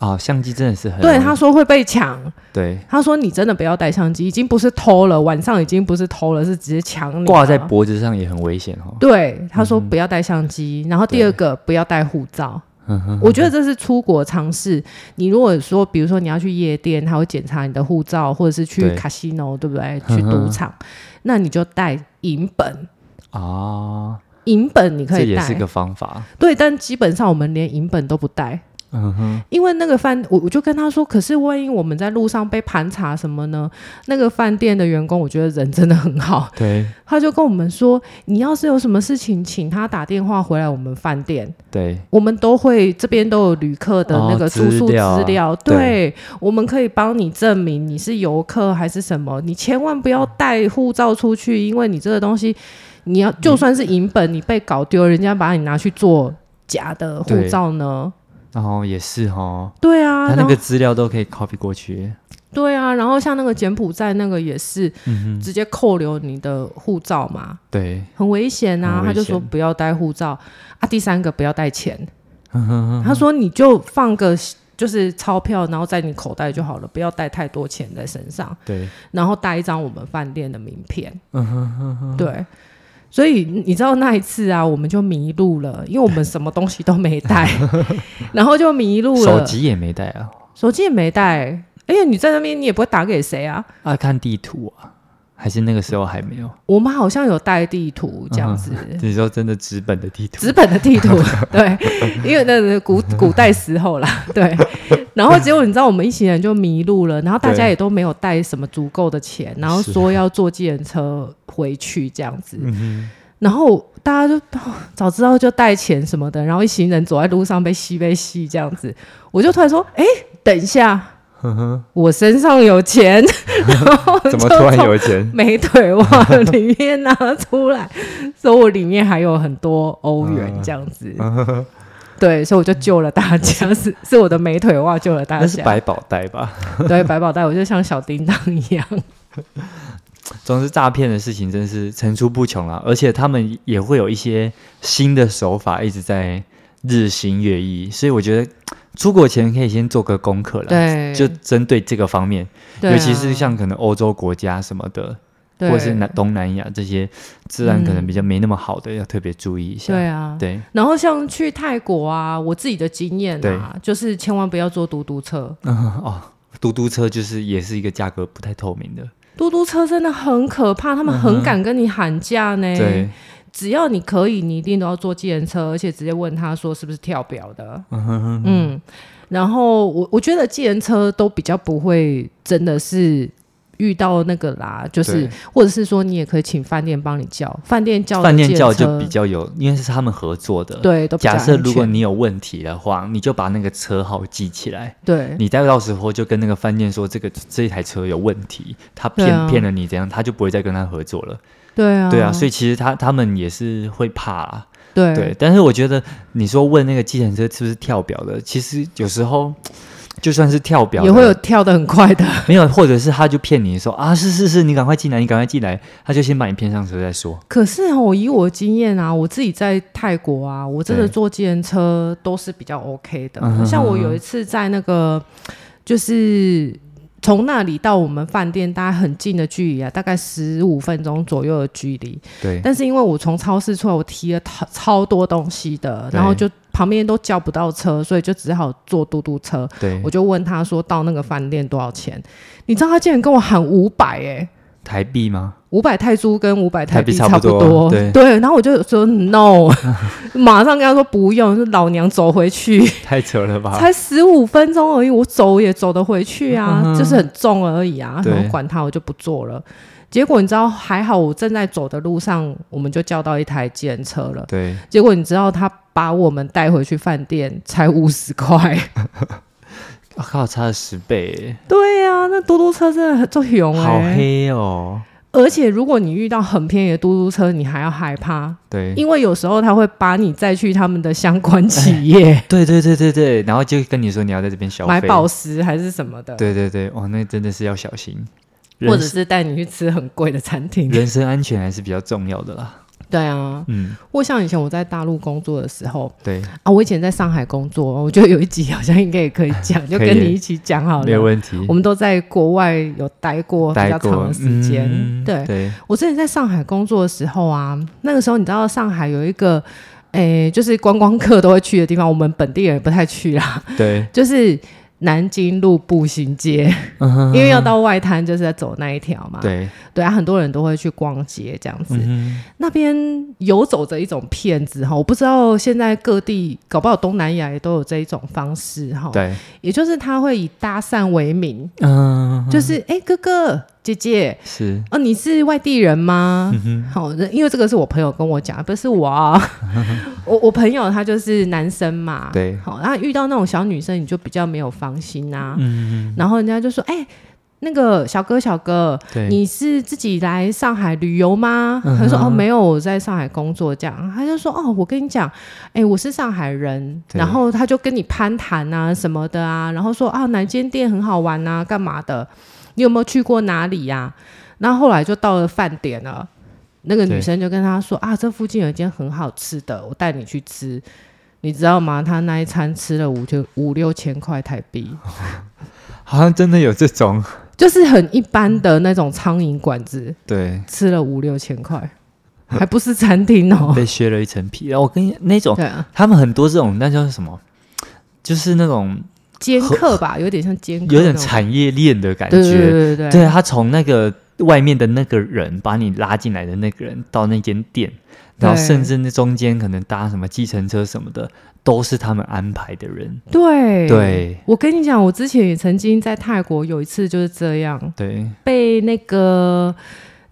哦，相机真的是很对，他说会被抢。对，他说你真的不要带相机，已经不是偷了，晚上已经不是偷了，是直接抢你。挂在脖子上也很危险哦。对，他说不要带相机，嗯、然后第二个不要带护照。我觉得这是出国常识。你如果说，比如说你要去夜店，他会检查你的护照，或者是去 casino，对，对不对？去赌场，那你就带银本啊，银本你可以带，这也是个方法。对，但基本上我们连银本都不带。嗯哼，因为那个饭，我我就跟他说，可是万一我们在路上被盘查什么呢？那个饭店的员工，我觉得人真的很好。对，他就跟我们说，你要是有什么事情，请他打电话回来我们饭店。对，我们都会这边都有旅客的那个住宿资料，哦、资料对，对，我们可以帮你证明你是游客还是什么。你千万不要带护照出去，因为你这个东西，你要就算是银本，你被搞丢，人家把你拿去做假的护照呢？然后也是哦，对啊，他那个资料都可以 copy 过去。对啊，然后像那个柬埔寨那个也是，直接扣留你的护照嘛。对，很危险啊！他就说不要带护照啊。第三个不要带钱，他说你就放个就是钞票，然后在你口袋就好了，不要带太多钱在身上。对，然后带一张我们饭店的名片。对。所以你知道那一次啊，我们就迷路了，因为我们什么东西都没带，然后就迷路了。手机也没带啊，手机也没带。哎呀，你在那边你也不会打给谁啊？啊，看地图啊。还是那个时候还没有，我们好像有带地图这样子。嗯、你说真的纸本的地图？纸本的地图，对，因为那个古 古代时候啦，对。然后结果你知道，我们一行人就迷路了，然后大家也都没有带什么足够的钱，然后说要坐计程车回去这样子。啊、然后大家就、哦、早知道就带钱什么的，然后一行人走在路上被吸被吸这样子，我就突然说：“哎，等一下。”呵呵，我身上有钱，然后怎么突然有钱？美腿袜里面拿出来，说我里面还有很多欧元这样子。嗯、对，所以我就救了大家，是是我的美腿袜救了大家。那是百宝袋吧？对，百宝袋，我就像小叮当一样。总之，诈骗的事情真是层出不穷了，而且他们也会有一些新的手法一直在日新月异，所以我觉得。出国前可以先做个功课了，对，就针对这个方面，啊、尤其是像可能欧洲国家什么的，或者是南东南亚这些治安可能比较没那么好的，嗯、要特别注意一下。对啊，对。然后像去泰国啊，我自己的经验啊，就是千万不要坐嘟嘟车。嗯 哦，嘟嘟车就是也是一个价格不太透明的。嘟嘟车真的很可怕，他们很敢跟你喊价呢。嗯、对。只要你可以，你一定都要坐计程车，而且直接问他说是不是跳表的。嗯哼哼哼，嗯，然后我我觉得计程车都比较不会真的是遇到那个啦，就是或者是说你也可以请饭店帮你叫，饭店叫饭店叫就比较有，因为是他们合作的。对，都假设如果你有问题的话，你就把那个车号记起来。对，你待会到时候就跟那个饭店说这个这一台车有问题，他骗骗、啊、了你，怎样他就不会再跟他合作了。对啊，对啊，所以其实他他们也是会怕啊，对。对，但是我觉得你说问那个计程车是不是跳表的，其实有时候 就算是跳表也会有跳的很快的，没有，或者是他就骗你说啊，是是是，你赶快进来，你赶快进来，他就先把你骗上车再说。可是哦，我以我的经验啊，我自己在泰国啊，我真的坐计程车都是比较 OK 的，像我有一次在那个就是。从那里到我们饭店大概很近的距离啊，大概十五分钟左右的距离。对。但是因为我从超市出来，我提了超超多东西的，然后就旁边都叫不到车，所以就只好坐嘟嘟车。对。我就问他说到那个饭店多少钱？你知道他竟然跟我喊五百哎。台币吗？五百泰铢跟五百台币差不多，不多对，对，然后我就说 no，马上跟他说不用，是老娘走回去。太扯了吧？才十五分钟而已，我走也走得回去啊，嗯、就是很重而已啊。然后管他，我就不坐了。结果你知道，还好我正在走的路上，我们就叫到一台计程车了。对。结果你知道，他把我们带回去饭店才五十块。我靠，差了十倍！对呀、啊，那嘟嘟车真的很作用哎，好黑哦！而且如果你遇到很便宜的嘟嘟车，你还要害怕。对，因为有时候他会把你载去他们的相关企 业。对对对对对，然后就跟你说你要在这边消费，买宝石还是什么的。对对对，哇，那真的是要小心，或者是带你去吃很贵的餐厅。人身安全还是比较重要的啦。对啊，嗯，或像以前我在大陆工作的时候，对。啊，我以前在上海工作，我觉得有一集好像应该也可以讲，就跟你一起讲好了，没有问题。我们都在国外有待过比较长的时间，嗯、对，对。我之前在上海工作的时候啊，那个时候你知道上海有一个，诶，就是观光客都会去的地方，我们本地人不太去啦，对，就是。南京路步行街，因为要到外滩，就是在走那一条嘛。对对啊，很多人都会去逛街这样子。嗯、那边游走着一种骗子哈，我不知道现在各地搞不好东南亚也都有这一种方式哈。对，也就是他会以搭讪为名，嗯，就是哎、欸、哥哥。姐姐是哦，你是外地人吗？好、嗯，因为这个是我朋友跟我讲，不是我啊。我我朋友他就是男生嘛，对，好，然后遇到那种小女生，你就比较没有放心啊。嗯，然后人家就说：“哎、欸，那个小哥小哥，你是自己来上海旅游吗？”嗯、他说：“哦，没有，我在上海工作。”这样，他就说：“哦，我跟你讲，哎、欸，我是上海人。”然后他就跟你攀谈啊什么的啊，然后说：“啊，哪间店很好玩啊，干嘛的？”你有没有去过哪里呀、啊？然后后来就到了饭点了，那个女生就跟他说：“啊，这附近有一间很好吃的，我带你去吃。”你知道吗？他那一餐吃了五就五六千块台币，好像真的有这种，就是很一般的那种苍蝇馆子。对，吃了五六千块，还不是餐厅哦，被削了一层皮。我跟你那种，他们很多这种，那叫什么？就是那种。兼客吧，有点像尖客，有点产业链的感觉。对对对对，对他从那个外面的那个人把你拉进来的那个人到那间店，然后甚至那中间可能搭什么计程车什么的，都是他们安排的人。对对，我跟你讲，我之前也曾经在泰国有一次就是这样，对，被那个。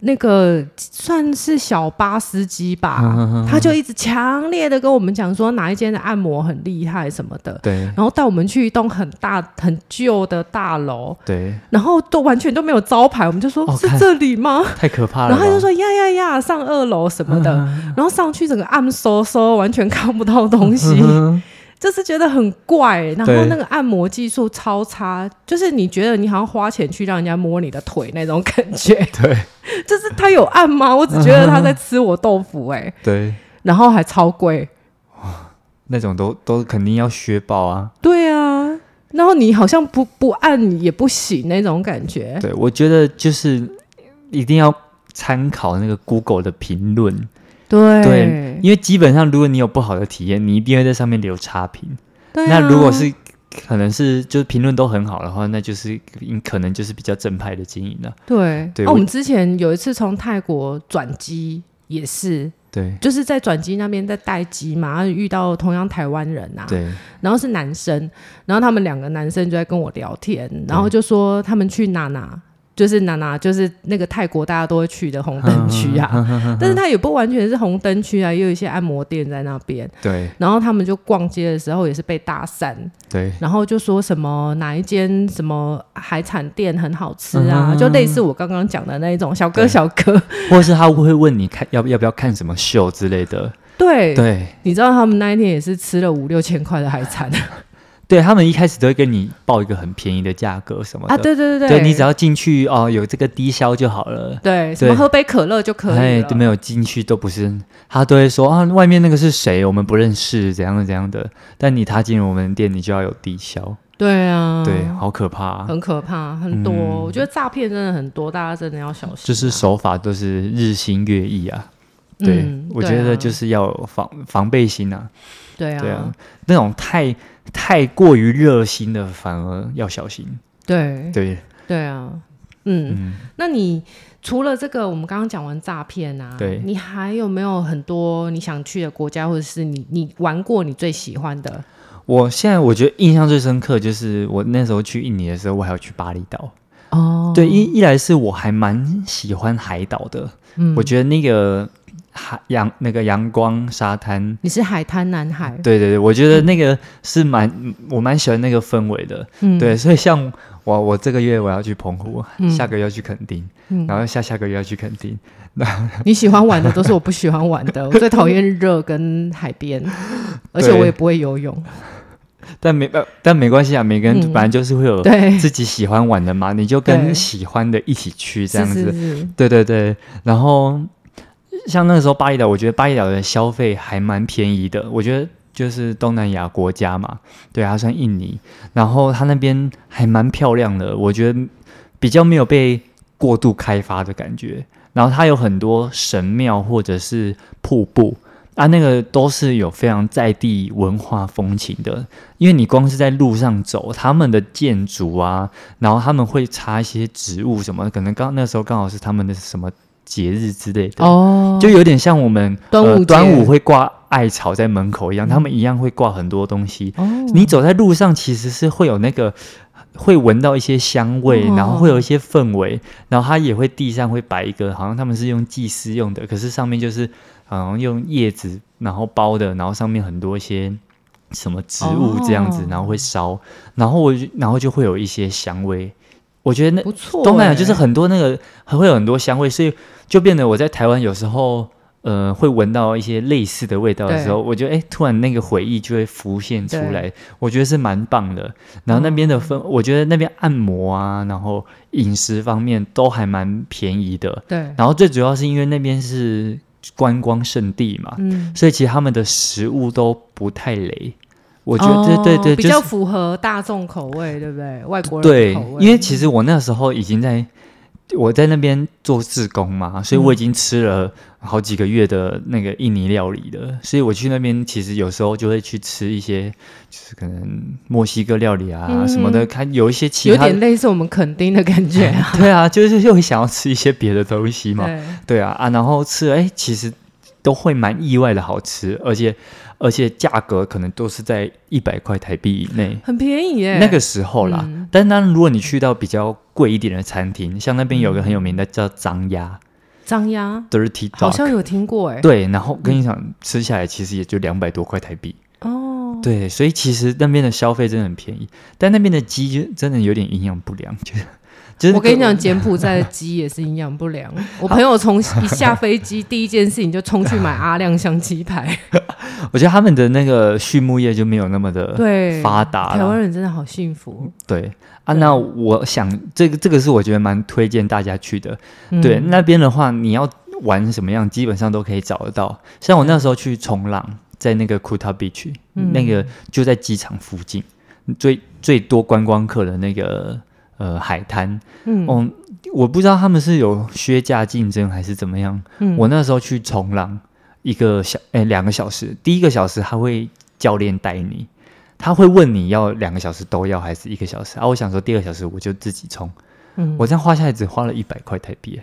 那个算是小巴司机吧，他就一直强烈的跟我们讲说哪一间的按摩很厉害什么的，对，然后带我们去一栋很大很旧的大楼，对，然后都完全都没有招牌，我们就说、哦、是这里吗？太可怕了，然后他就说呀呀呀，上二楼什么的，嗯、然后上去整个暗飕飕，完全看不到东西。嗯就是觉得很怪，然后那个按摩技术超差，就是你觉得你好像花钱去让人家摸你的腿那种感觉。对，就是他有按吗？我只觉得他在吃我豆腐哎、欸。对，然后还超贵。哇，那种都都肯定要削爆啊。对啊，然后你好像不不按也不行那种感觉。对，我觉得就是一定要参考那个 Google 的评论。对，对，因为基本上，如果你有不好的体验，你一定会在上面留差评。对啊，那如果是可能是就是评论都很好的话，那就是可能就是比较正派的经营了。对，对。啊，我们之前有一次从泰国转机也是，对，就是在转机那边在待机嘛，然后遇到同样台湾人啊，对，然后是男生，然后他们两个男生就在跟我聊天，然后就说他们去哪哪。就是娜娜，就是那个泰国大家都会去的红灯区啊，但是它也不完全是红灯区啊，也有一些按摩店在那边。对，然后他们就逛街的时候也是被搭讪，对，然后就说什么哪一间什么海产店很好吃啊，就类似我刚刚讲的那一种小哥小哥，或是他会问你看要要不要看什么秀之类的。对。对，你知道他们那一天也是吃了五六千块的海产。对，他们一开始都会跟你报一个很便宜的价格什么的啊，对对对对，你只要进去哦，有这个低消就好了。对，什么喝杯可乐就可以了。哎，都没有进去都不是，他都会说啊，外面那个是谁？我们不认识，怎样的怎样的。但你踏进我们店，你就要有低消。对啊，对，好可怕，很可怕，很多。嗯、我觉得诈骗真的很多，大家真的要小心、啊。就是手法都是日新月异啊。对，嗯、我觉得就是要防防备心啊。对啊，对啊，那种太太过于热心的，反而要小心。对。对。对啊，嗯，嗯，那你除了这个，我们刚刚讲完诈骗啊，对，你还有没有很多你想去的国家，或者是你你玩过你最喜欢的？我现在我觉得印象最深刻就是我那时候去印尼的时候，我还要去巴厘岛。哦，对，一一来是我还蛮喜欢海岛的，嗯，我觉得那个海阳那个阳光沙滩，你是海滩男孩？对对对，我觉得那个是蛮、嗯、我蛮喜欢那个氛围的，嗯，对，所以像我我这个月我要去澎湖，嗯、下个月要去垦丁，嗯、然后下下个月要去垦丁。那你喜欢玩的都是我不喜欢玩的，我最讨厌热跟海边，而且我也不会游泳。但没呃，但没关系啊。每个人本来就是会有自己喜欢玩的嘛，嗯、你就跟喜欢的一起去这样子。是是是对对对。然后像那个时候巴厘岛，我觉得巴厘岛的消费还蛮便宜的。我觉得就是东南亚国家嘛，对，它算印尼。然后它那边还蛮漂亮的，我觉得比较没有被过度开发的感觉。然后它有很多神庙或者是瀑布。啊，那个都是有非常在地文化风情的，因为你光是在路上走，他们的建筑啊，然后他们会插一些植物什么，可能刚那时候刚好是他们的什么节日之类的，哦，就有点像我们端午、呃、端午会挂艾草在门口一样，嗯、他们一样会挂很多东西。哦，你走在路上其实是会有那个会闻到一些香味，哦、然后会有一些氛围，然后它也会地上会摆一个，好像他们是用祭祀用的，可是上面就是。嗯，用叶子然后包的，然后上面很多一些什么植物这样子，哦、然后会烧，然后我然后就会有一些香味。我觉得那不错，东南亚就是很多那个还会有很多香味，所以就变得我在台湾有时候呃会闻到一些类似的味道的时候，我觉得哎，突然那个回忆就会浮现出来，我觉得是蛮棒的。然后那边的氛，嗯、我觉得那边按摩啊，然后饮食方面都还蛮便宜的。对，然后最主要是因为那边是。观光胜地嘛，嗯，所以其实他们的食物都不太雷，我觉得、哦、对对对，比较符合大众口味，对不对？外国人对，因为其实我那时候已经在我在那边做志工嘛，所以我已经吃了好几个月的那个印尼料理了，嗯、所以我去那边其实有时候就会去吃一些，就是可能墨西哥料理啊、嗯、什么的，看有一些其他有点类似我们垦丁的感觉。啊，对啊，就是又会想要吃一些别的东西嘛，对，对啊啊，然后吃哎，其实都会蛮意外的好吃，而且。而且价格可能都是在一百块台币以内，很便宜耶。那个时候啦，嗯、但当然，如果你去到比较贵一点的餐厅，像那边有个很有名的叫张鸭，张鸭 Dirty Dog，好像有听过哎。对，然后跟你讲，嗯、吃下来其实也就两百多块台币哦。对，所以其实那边的消费真的很便宜，但那边的鸡就真的有点营养不良，就。我跟你讲，柬埔寨的鸡也是营养不良。我朋友从一下飞机，第一件事情就冲去买阿亮香鸡排。我觉得他们的那个畜牧业就没有那么的发达。台湾人真的好幸福。对啊，那我想这个这个是我觉得蛮推荐大家去的。对，那边的话，你要玩什么样，基本上都可以找得到。像我那时候去冲浪，在那个 Kuta Beach，那个就在机场附近，最最多观光客的那个。呃，海滩，嗯，哦，我不知道他们是有削价竞争还是怎么样。嗯，我那时候去冲浪，一个小，哎，两个小时，第一个小时他会教练带你，他会问你要两个小时都要还是一个小时。啊？我想说第二个小时我就自己冲，嗯，我这样花下来只花了一百块台币，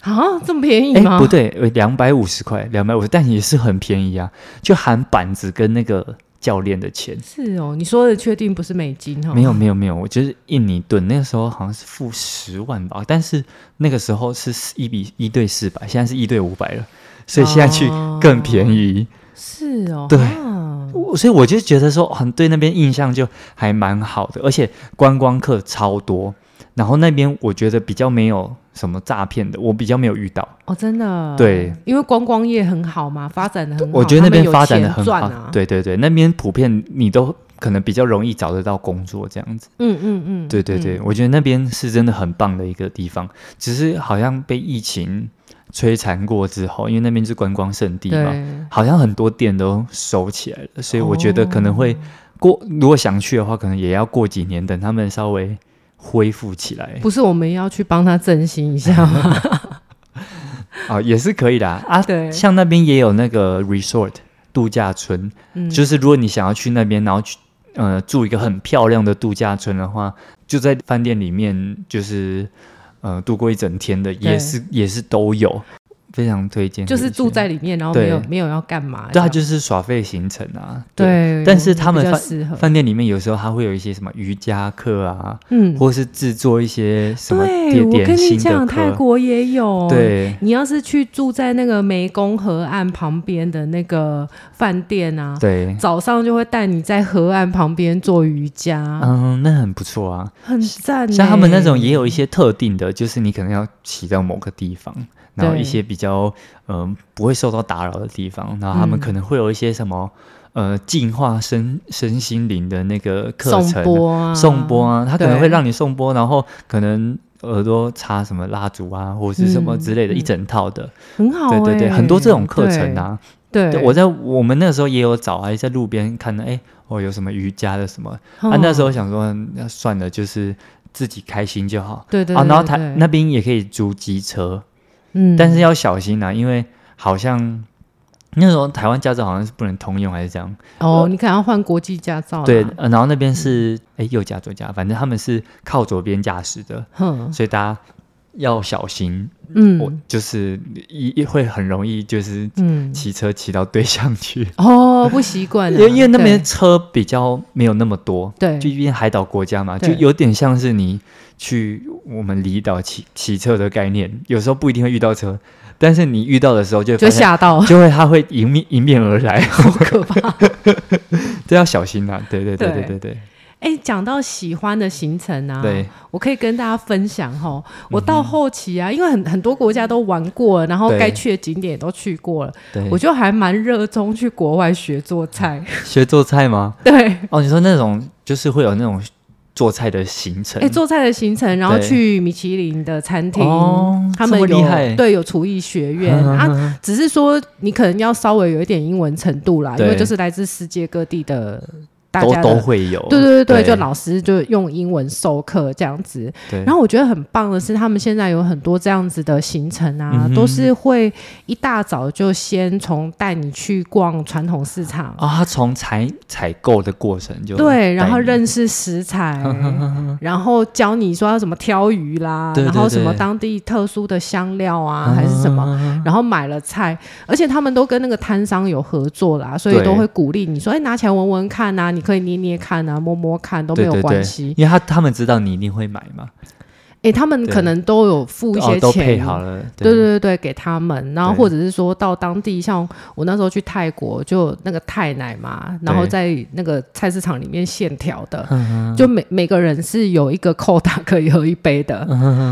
啊，这么便宜吗？不对，两百五十块，两百五十，但也是很便宜啊，就含板子跟那个。教练的钱是哦，你说的确定不是美金哈？没有没有没有，我就是印尼盾那个时候好像是付十万吧，但是那个时候是一比一对四百，现在是一对五百了，所以现在去更便宜。哦是哦，对，啊、所以我就觉得说，很对那边印象就还蛮好的，而且观光客超多。然后那边我觉得比较没有什么诈骗的，我比较没有遇到哦，真的。对，因为观光业很好嘛，发展的很好。我觉得那边发展的很好。啊、对对对，那边普遍你都可能比较容易找得到工作这样子。嗯嗯嗯，对对对，嗯、我觉得那边是真的很棒的一个地方，只是好像被疫情摧残过之后，因为那边是观光胜地嘛，好像很多店都收起来了，所以我觉得可能会。过如果想去的话，可能也要过几年，等他们稍微恢复起来。不是我们要去帮他振兴一下吗？啊，也是可以的啊。对，像那边也有那个 resort 度假村，嗯，就是如果你想要去那边，然后去呃住一个很漂亮的度假村的话，就在饭店里面，就是呃度过一整天的，也是也是都有。非常推荐，就是住在里面，然后没有没有要干嘛，对，它就是耍废行程啊。对，但是他们饭饭店里面有时候还会有一些什么瑜伽课啊，嗯，或是制作一些什么点点心的课。我跟你讲，泰国也有。对，你要是去住在那个湄公河岸旁边的那个饭店啊，对，早上就会带你在河岸旁边做瑜伽，嗯，那很不错啊，很赞。像他们那种也有一些特定的，就是你可能要骑到某个地方。然后一些比较嗯、呃、不会受到打扰的地方，然后他们可能会有一些什么、嗯、呃净化身身心灵的那个课程，颂钵啊，他可能会让你颂钵，然后可能耳朵插什么蜡烛啊，或者是什么之类的、嗯、一整套的，很好、欸，对对对，很多这种课程啊。对，对我在我们那时候也有找，还在路边看到，哎，哦有什么瑜伽的什么，哦、啊那时候想说那算了，就是自己开心就好。对对，对，对，对，啊，然后他那边也可以租机车。嗯，但是要小心呐、啊，因为好像那时候台湾驾照好像是不能通用，还是这样。哦，你可能要换国际驾照。对，呃、然后那边是哎、嗯、右驾左驾，反正他们是靠左边驾驶的，哼，所以大家要小心。嗯，我就是一一会很容易就是嗯骑车骑到对象去。哦，不习惯，因为因为那边车比较没有那么多，对，就因为海岛国家嘛，就有点像是你。去我们离岛骑骑车的概念，有时候不一定会遇到车，但是你遇到的时候就就吓到，就会它会迎面迎面而来，好可怕，这要小心啊！对对对对对对。哎，讲到喜欢的行程啊，对，我可以跟大家分享哈。我到后期啊，因为很很多国家都玩过了，然后该去的景点也都去过了，对，我就还蛮热衷去国外学做菜。学做菜吗？对。哦，你说那种就是会有那种。做菜的行程，哎，做菜的行程，然后去米其林的餐厅，他们有对有厨艺学院 啊，只是说你可能要稍微有一点英文程度啦，因为就是来自世界各地的。都都会有，对对对对，就老师就用英文授课这样子。对，然后我觉得很棒的是，他们现在有很多这样子的行程啊，都是会一大早就先从带你去逛传统市场。啊，他从采采购的过程就对，然后认识食材，然后教你说要怎么挑鱼啦，然后什么当地特殊的香料啊，还是什么，然后买了菜，而且他们都跟那个摊商有合作啦，所以都会鼓励你说，哎，拿起来闻闻看啊，你。可以捏捏看啊，摸摸看都没有关系，因为他他们知道你一定会买嘛。哎、欸，他们可能都有付一些钱，都配好了。对。对对对，给他们，然后或者是说到当地，像我那时候去泰国，就那个泰奶嘛，然后在那个菜市场里面现调的，就每每个人是有一个扣打可以喝一杯的，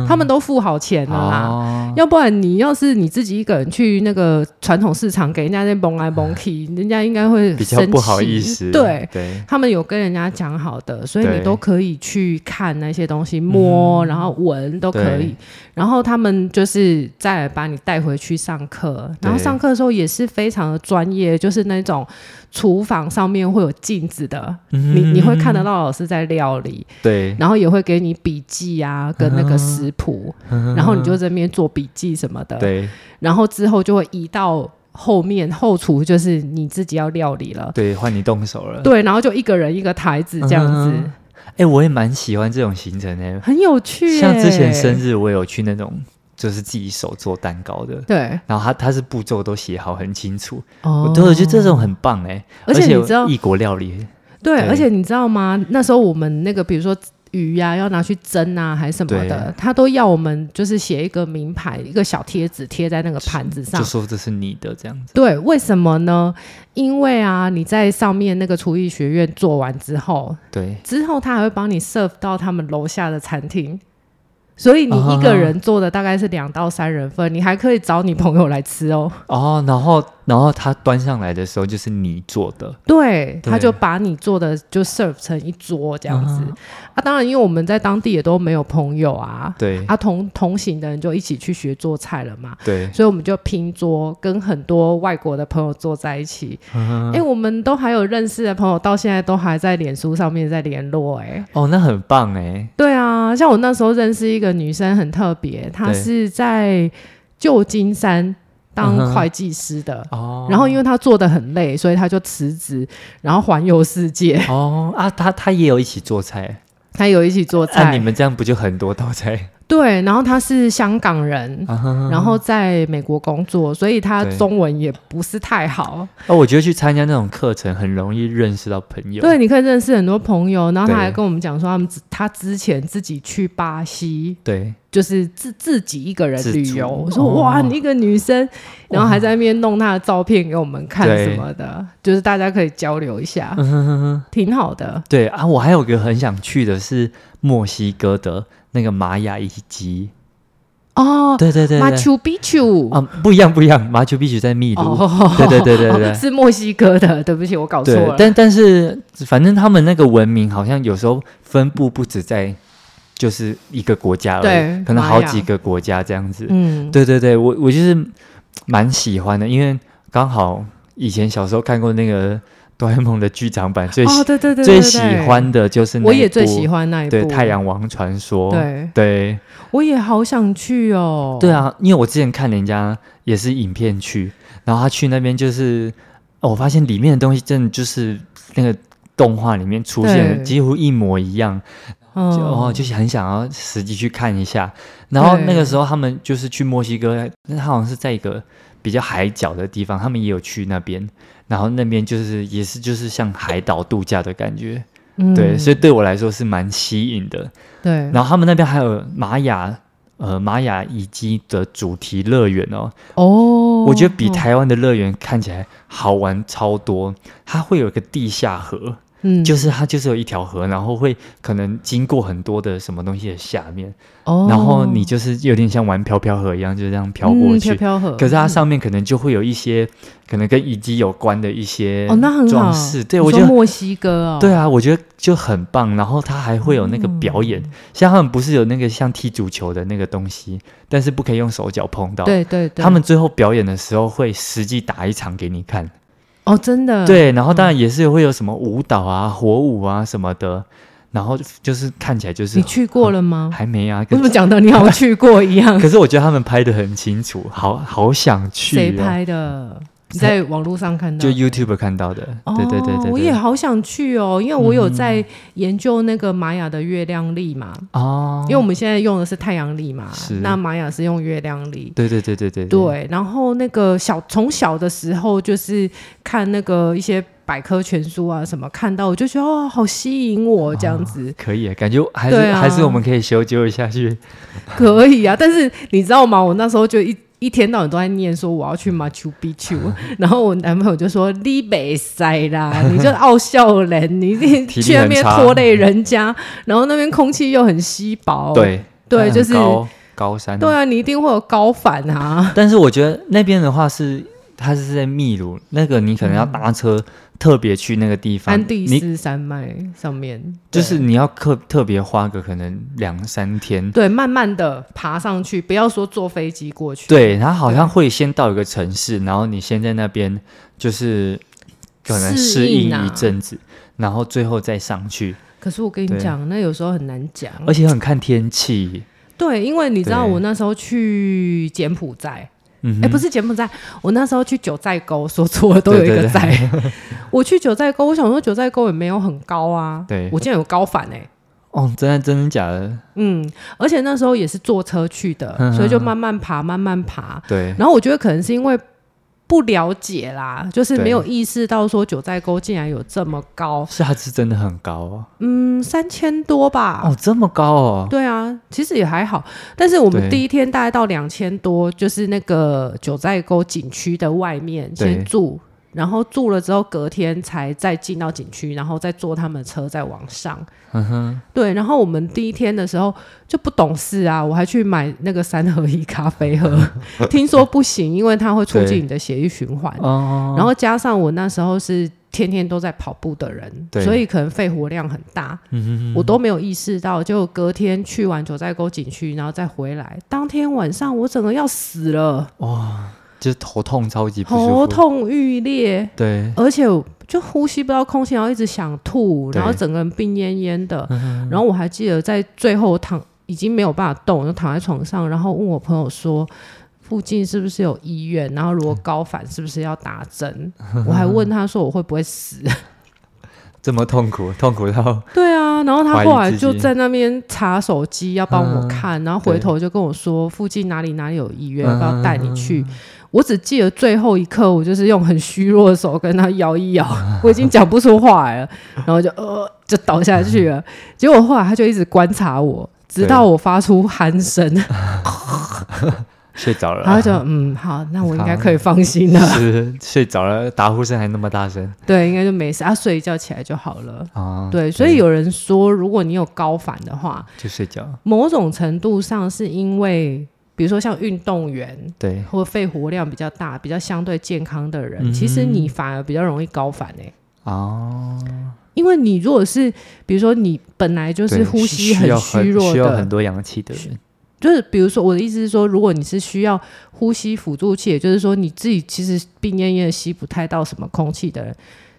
他们都付好钱了啦。哦、要不然你要是你自己一个人去那个传统市场给人家那蒙来蒙去，人家应该会比较不好意思。对，对。他们有跟人家讲好的，所以你都可以去看那些东西，摸，然后。文都可以，然后他们就是再把你带回去上课，然后上课的时候也是非常的专业，就是那种厨房上面会有镜子的，嗯、你你会看得到老师在料理，对，然后也会给你笔记啊，跟那个食谱，嗯、然后你就在那边做笔记什么的，对，然后之后就会移到后面后厨，就是你自己要料理了，对，换你动手了，对，然后就一个人一个台子这样子。嗯哎、欸，我也蛮喜欢这种行程的，很有趣。像之前生日，我有去那种就是自己手做蛋糕的，对。然后他他是步骤都写好很清楚，哦、我都觉得这种很棒哎。而且你知道异国料理，对，对而且你知道吗？那时候我们那个比如说。鱼呀、啊，要拿去蒸啊，还是什么的，他都要我们就是写一个名牌，一个小贴纸贴在那个盘子上，就说这是你的这样子。对，为什么呢？因为啊，你在上面那个厨艺学院做完之后，对，之后他还会帮你 serve 到他们楼下的餐厅。所以你一个人做的大概是两到三人份，你还可以找你朋友来吃哦。哦，然后然后他端上来的时候就是你做的，对，他就把你做的就 serve 成一桌这样子。啊，当然，因为我们在当地也都没有朋友啊，对，啊同同行的人就一起去学做菜了嘛，对，所以我们就拼桌，跟很多外国的朋友坐在一起。哎，我们都还有认识的朋友，到现在都还在脸书上面在联络。哎，哦，那很棒哎。对啊，像我那时候认识一个。一个女生很特别，她是在旧金山当会计师的。哦，然后因为他做的很累，所以他就辞职，然后环游世界。哦啊，他他也有一起做菜，他有一起做菜。那、啊、你们这样不就很多道菜？对，然后他是香港人，然后在美国工作，所以他中文也不是太好。哦，我觉得去参加那种课程很容易认识到朋友。对，你可以认识很多朋友。然后他还跟我们讲说，他们他之前自己去巴西，对，就是自自己一个人旅游。我说哇，你一个女生，然后还在那边弄她的照片给我们看什么的，就是大家可以交流一下，挺好的。对啊，我还有个很想去的是墨西哥的。那个玛雅遗迹。哦，对对对，马丘比丘啊，不一样不一样，马丘比丘在秘鲁，对对对对对，是墨西哥的，对不起，我搞错了。但但是反正他们那个文明好像有时候分布不止在就是一个国家而已，可能好几个国家这样子。嗯，对对对，我我就是蛮喜欢的，因为刚好以前小时候看过那个。哆啦 A 梦的剧场版最喜、哦、对对对对对最喜欢的就是那一部，我也最喜欢那一部，对《太阳王传说》。对对，我也好想去哦。对啊，因为我之前看人家也是影片去，然后他去那边就是，哦、我发现里面的东西真的就是那个动画里面出现的几乎一模一样，就哦，就是很想要实际去看一下。然后那个时候他们就是去墨西哥，那他好像是在一个比较海角的地方，他们也有去那边。然后那边就是也是就是像海岛度假的感觉，嗯、对，所以对我来说是蛮吸引的。对，然后他们那边还有玛雅呃玛雅遗迹的主题乐园哦。哦，我觉得比台湾的乐园看起来好玩超多。它会有一个地下河。嗯，就是它就是有一条河，然后会可能经过很多的什么东西的下面，哦，然后你就是有点像玩漂漂河一样，就这样漂过去。嗯、飘飘河，可是它上面可能就会有一些、嗯、可能跟遗迹有关的一些哦，那很好。装饰，对，我觉得墨西哥哦，对啊，我觉得就很棒。然后它还会有那个表演，嗯、像他们不是有那个像踢足球的那个东西，但是不可以用手脚碰到。对对对，他们最后表演的时候会实际打一场给你看。哦，真的对，然后当然也是会有什么舞蹈啊、火舞啊什么的，然后就是看起来就是你去过了吗？还没啊，怎么讲的你好像去过一样？可是我觉得他们拍的很清楚，好好想去。谁拍的？在网络上看到，就 YouTube 看到的，对对对对，我也好想去哦，因为我有在研究那个玛雅的月亮历嘛，哦，因为我们现在用的是太阳历嘛，是，那玛雅是用月亮历，对对对对对，对，然后那个小从小的时候就是看那个一些百科全书啊什么，看到我就觉得哦，好吸引我这样子，可以，感觉还是还是我们可以修究一下去，可以啊，但是你知道吗？我那时候就一。一天到晚都在念说我要去马丘比丘，然后我男朋友就说你没塞啦，你就傲笑人，你去那边拖累人家，然后那边空气又很稀薄，对对，就是高高山，对啊，你一定会有高反啊。但是我觉得那边的话是，它是在秘鲁，那个你可能要搭车。嗯特别去那个地方，安第斯山脉上面，就是你要特特别花个可能两三天，对，慢慢的爬上去，不要说坐飞机过去。对，它好像会先到一个城市，然后你先在那边就是可能适应一阵子，啊、然后最后再上去。可是我跟你讲，那有时候很难讲，而且很看天气。对，因为你知道我那时候去柬埔寨。哎、不是柬埔寨，我那时候去九寨沟，说错了，都有一个寨。我去九寨沟，我想说九寨沟也没有很高啊，对，我竟然有高反哎、欸！哦，真的真的假的？嗯，而且那时候也是坐车去的，所以就慢慢爬，慢慢爬。对，然后我觉得可能是因为。不了解啦，就是没有意识到说九寨沟竟然有这么高，是它是真的很高啊。嗯，三千多吧。哦，这么高哦。对啊，其实也还好。但是我们第一天大概到两千多，就是那个九寨沟景区的外面先住然后住了之后隔天才再进到景区，然后再坐他们的车再往上。嗯哼，对。然后我们第一天的时候就不懂事啊，我还去买那个三合一咖啡喝，听说不行，因为它会促进你的血液循环。哦。然后加上我那时候是天天都在跑步的人，所以可能肺活量很大。嗯哼哼。我都没有意识到，就隔天去完九寨沟景区，然后再回来，当天晚上我整个要死了。哇。就是头痛超级不舒服，头痛欲裂，对，而且就呼吸不到空气，然后一直想吐，然后整个人病恹恹的。然后我还记得在最后躺已经没有办法动，就躺在床上，然后问我朋友说附近是不是有医院，然后如果高反是不是要打针？我还问他说我会不会死。这么痛苦，痛苦到 对啊，然后他后来就在那边查手机要帮我看，然后回头就跟我说附近哪里哪里有医院，要不要带你去？我只记得最后一刻，我就是用很虚弱的手跟他摇一摇，我已经讲不出话来了，然后就呃就倒下去了。结果后来他就一直观察我，直到我发出鼾声。睡着了，然后就嗯好，那我应该可以放心了。是睡着了，打呼声还那么大声，对，应该就没事。啊，睡一觉起来就好了。啊，对，所以有人说，如果你有高反的话，就睡觉。某种程度上是因为，比如说像运动员，对，或肺活量比较大、比较相对健康的人，嗯、其实你反而比较容易高反哎。哦，因为你如果是，比如说你本来就是呼吸很虚弱的，需要很多氧气的人。就是比如说，我的意思是说，如果你是需要呼吸辅助器，也就是说你自己其实病恹恹吸不太到什么空气的人，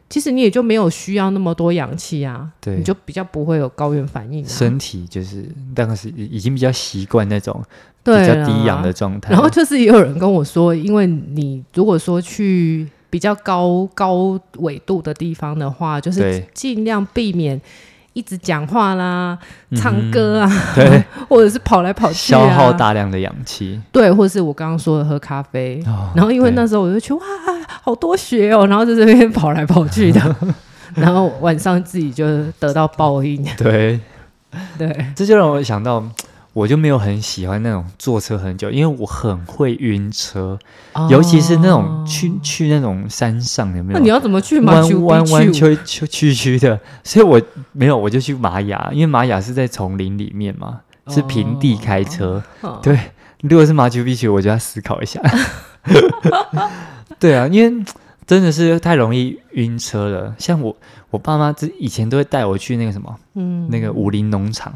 其实你也就没有需要那么多氧气啊，对，你就比较不会有高原反应啊。身体就是，当时已经比较习惯那种比较低氧的状态。然后就是也有人跟我说，因为你如果说去比较高高纬度的地方的话，就是尽量避免。一直讲话啦，唱歌啊，嗯、对，或者是跑来跑去、啊，消耗大量的氧气，对，或者是我刚刚说的喝咖啡，哦、然后因为那时候我就去哇，好多雪哦，然后在这边跑来跑去的，然后晚上自己就得到报应，对，对，这就让我想到。我就没有很喜欢那种坐车很久，因为我很会晕车，哦、尤其是那种去去那种山上有没有？那你要怎么去？弯弯弯曲曲曲曲的，所以我没有，我就去玛雅，因为玛雅是在丛林里面嘛，是平地开车。哦、对，如果是马丘比丘，我就要思考一下。对啊，因为真的是太容易晕车了。像我，我爸妈之以前都会带我去那个什么，嗯，那个武林农场。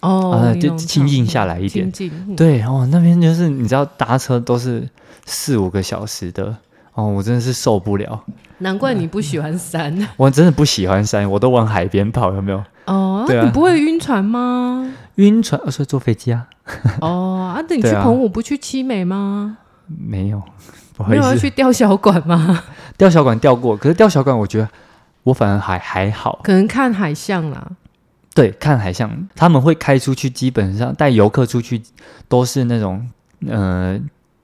哦，啊、就清静下来一点，嗯、对哦，那边就是你知道搭车都是四五个小时的哦，我真的是受不了。难怪你不喜欢山，嗯、我真的不喜欢山，我都往海边跑，有没有？哦，对啊，你不会晕船吗？晕船，所以坐飞机啊。哦，啊，那你去澎湖不去七美吗？没有，不好意思，没有要去吊小管吗？吊小管吊过，可是吊小管我觉得我反而还还好，可能看海象啦。对，看海象，他们会开出去，基本上带游客出去都是那种，呃。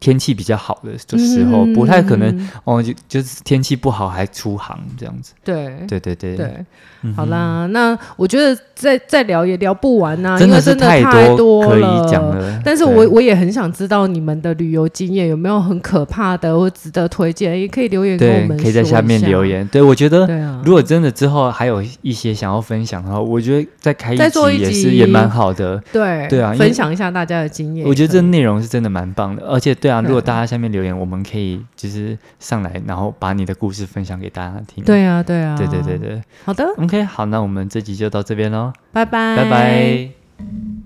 天气比较好的时候，嗯、不太可能哦，就就是天气不好还出航这样子。对对对对对，好啦，那我觉得再再聊也聊不完呐、啊，真的是太多，因为真的太多可以讲了。但是我我也很想知道你们的旅游经验有没有很可怕的或值得推荐，也可以留言给我们，可以在下面留言。对，我觉得，如果真的之后还有一些想要分享的话，我觉得再开一集也是也蛮好的。对对啊，分享一下大家的经验。我觉得这内容是真的蛮棒的，而且对啊。如果大家下面留言，我们可以就是上来，然后把你的故事分享给大家听。对啊，对啊，对对对对，好的，OK，好，那我们这集就到这边喽，拜拜，拜拜。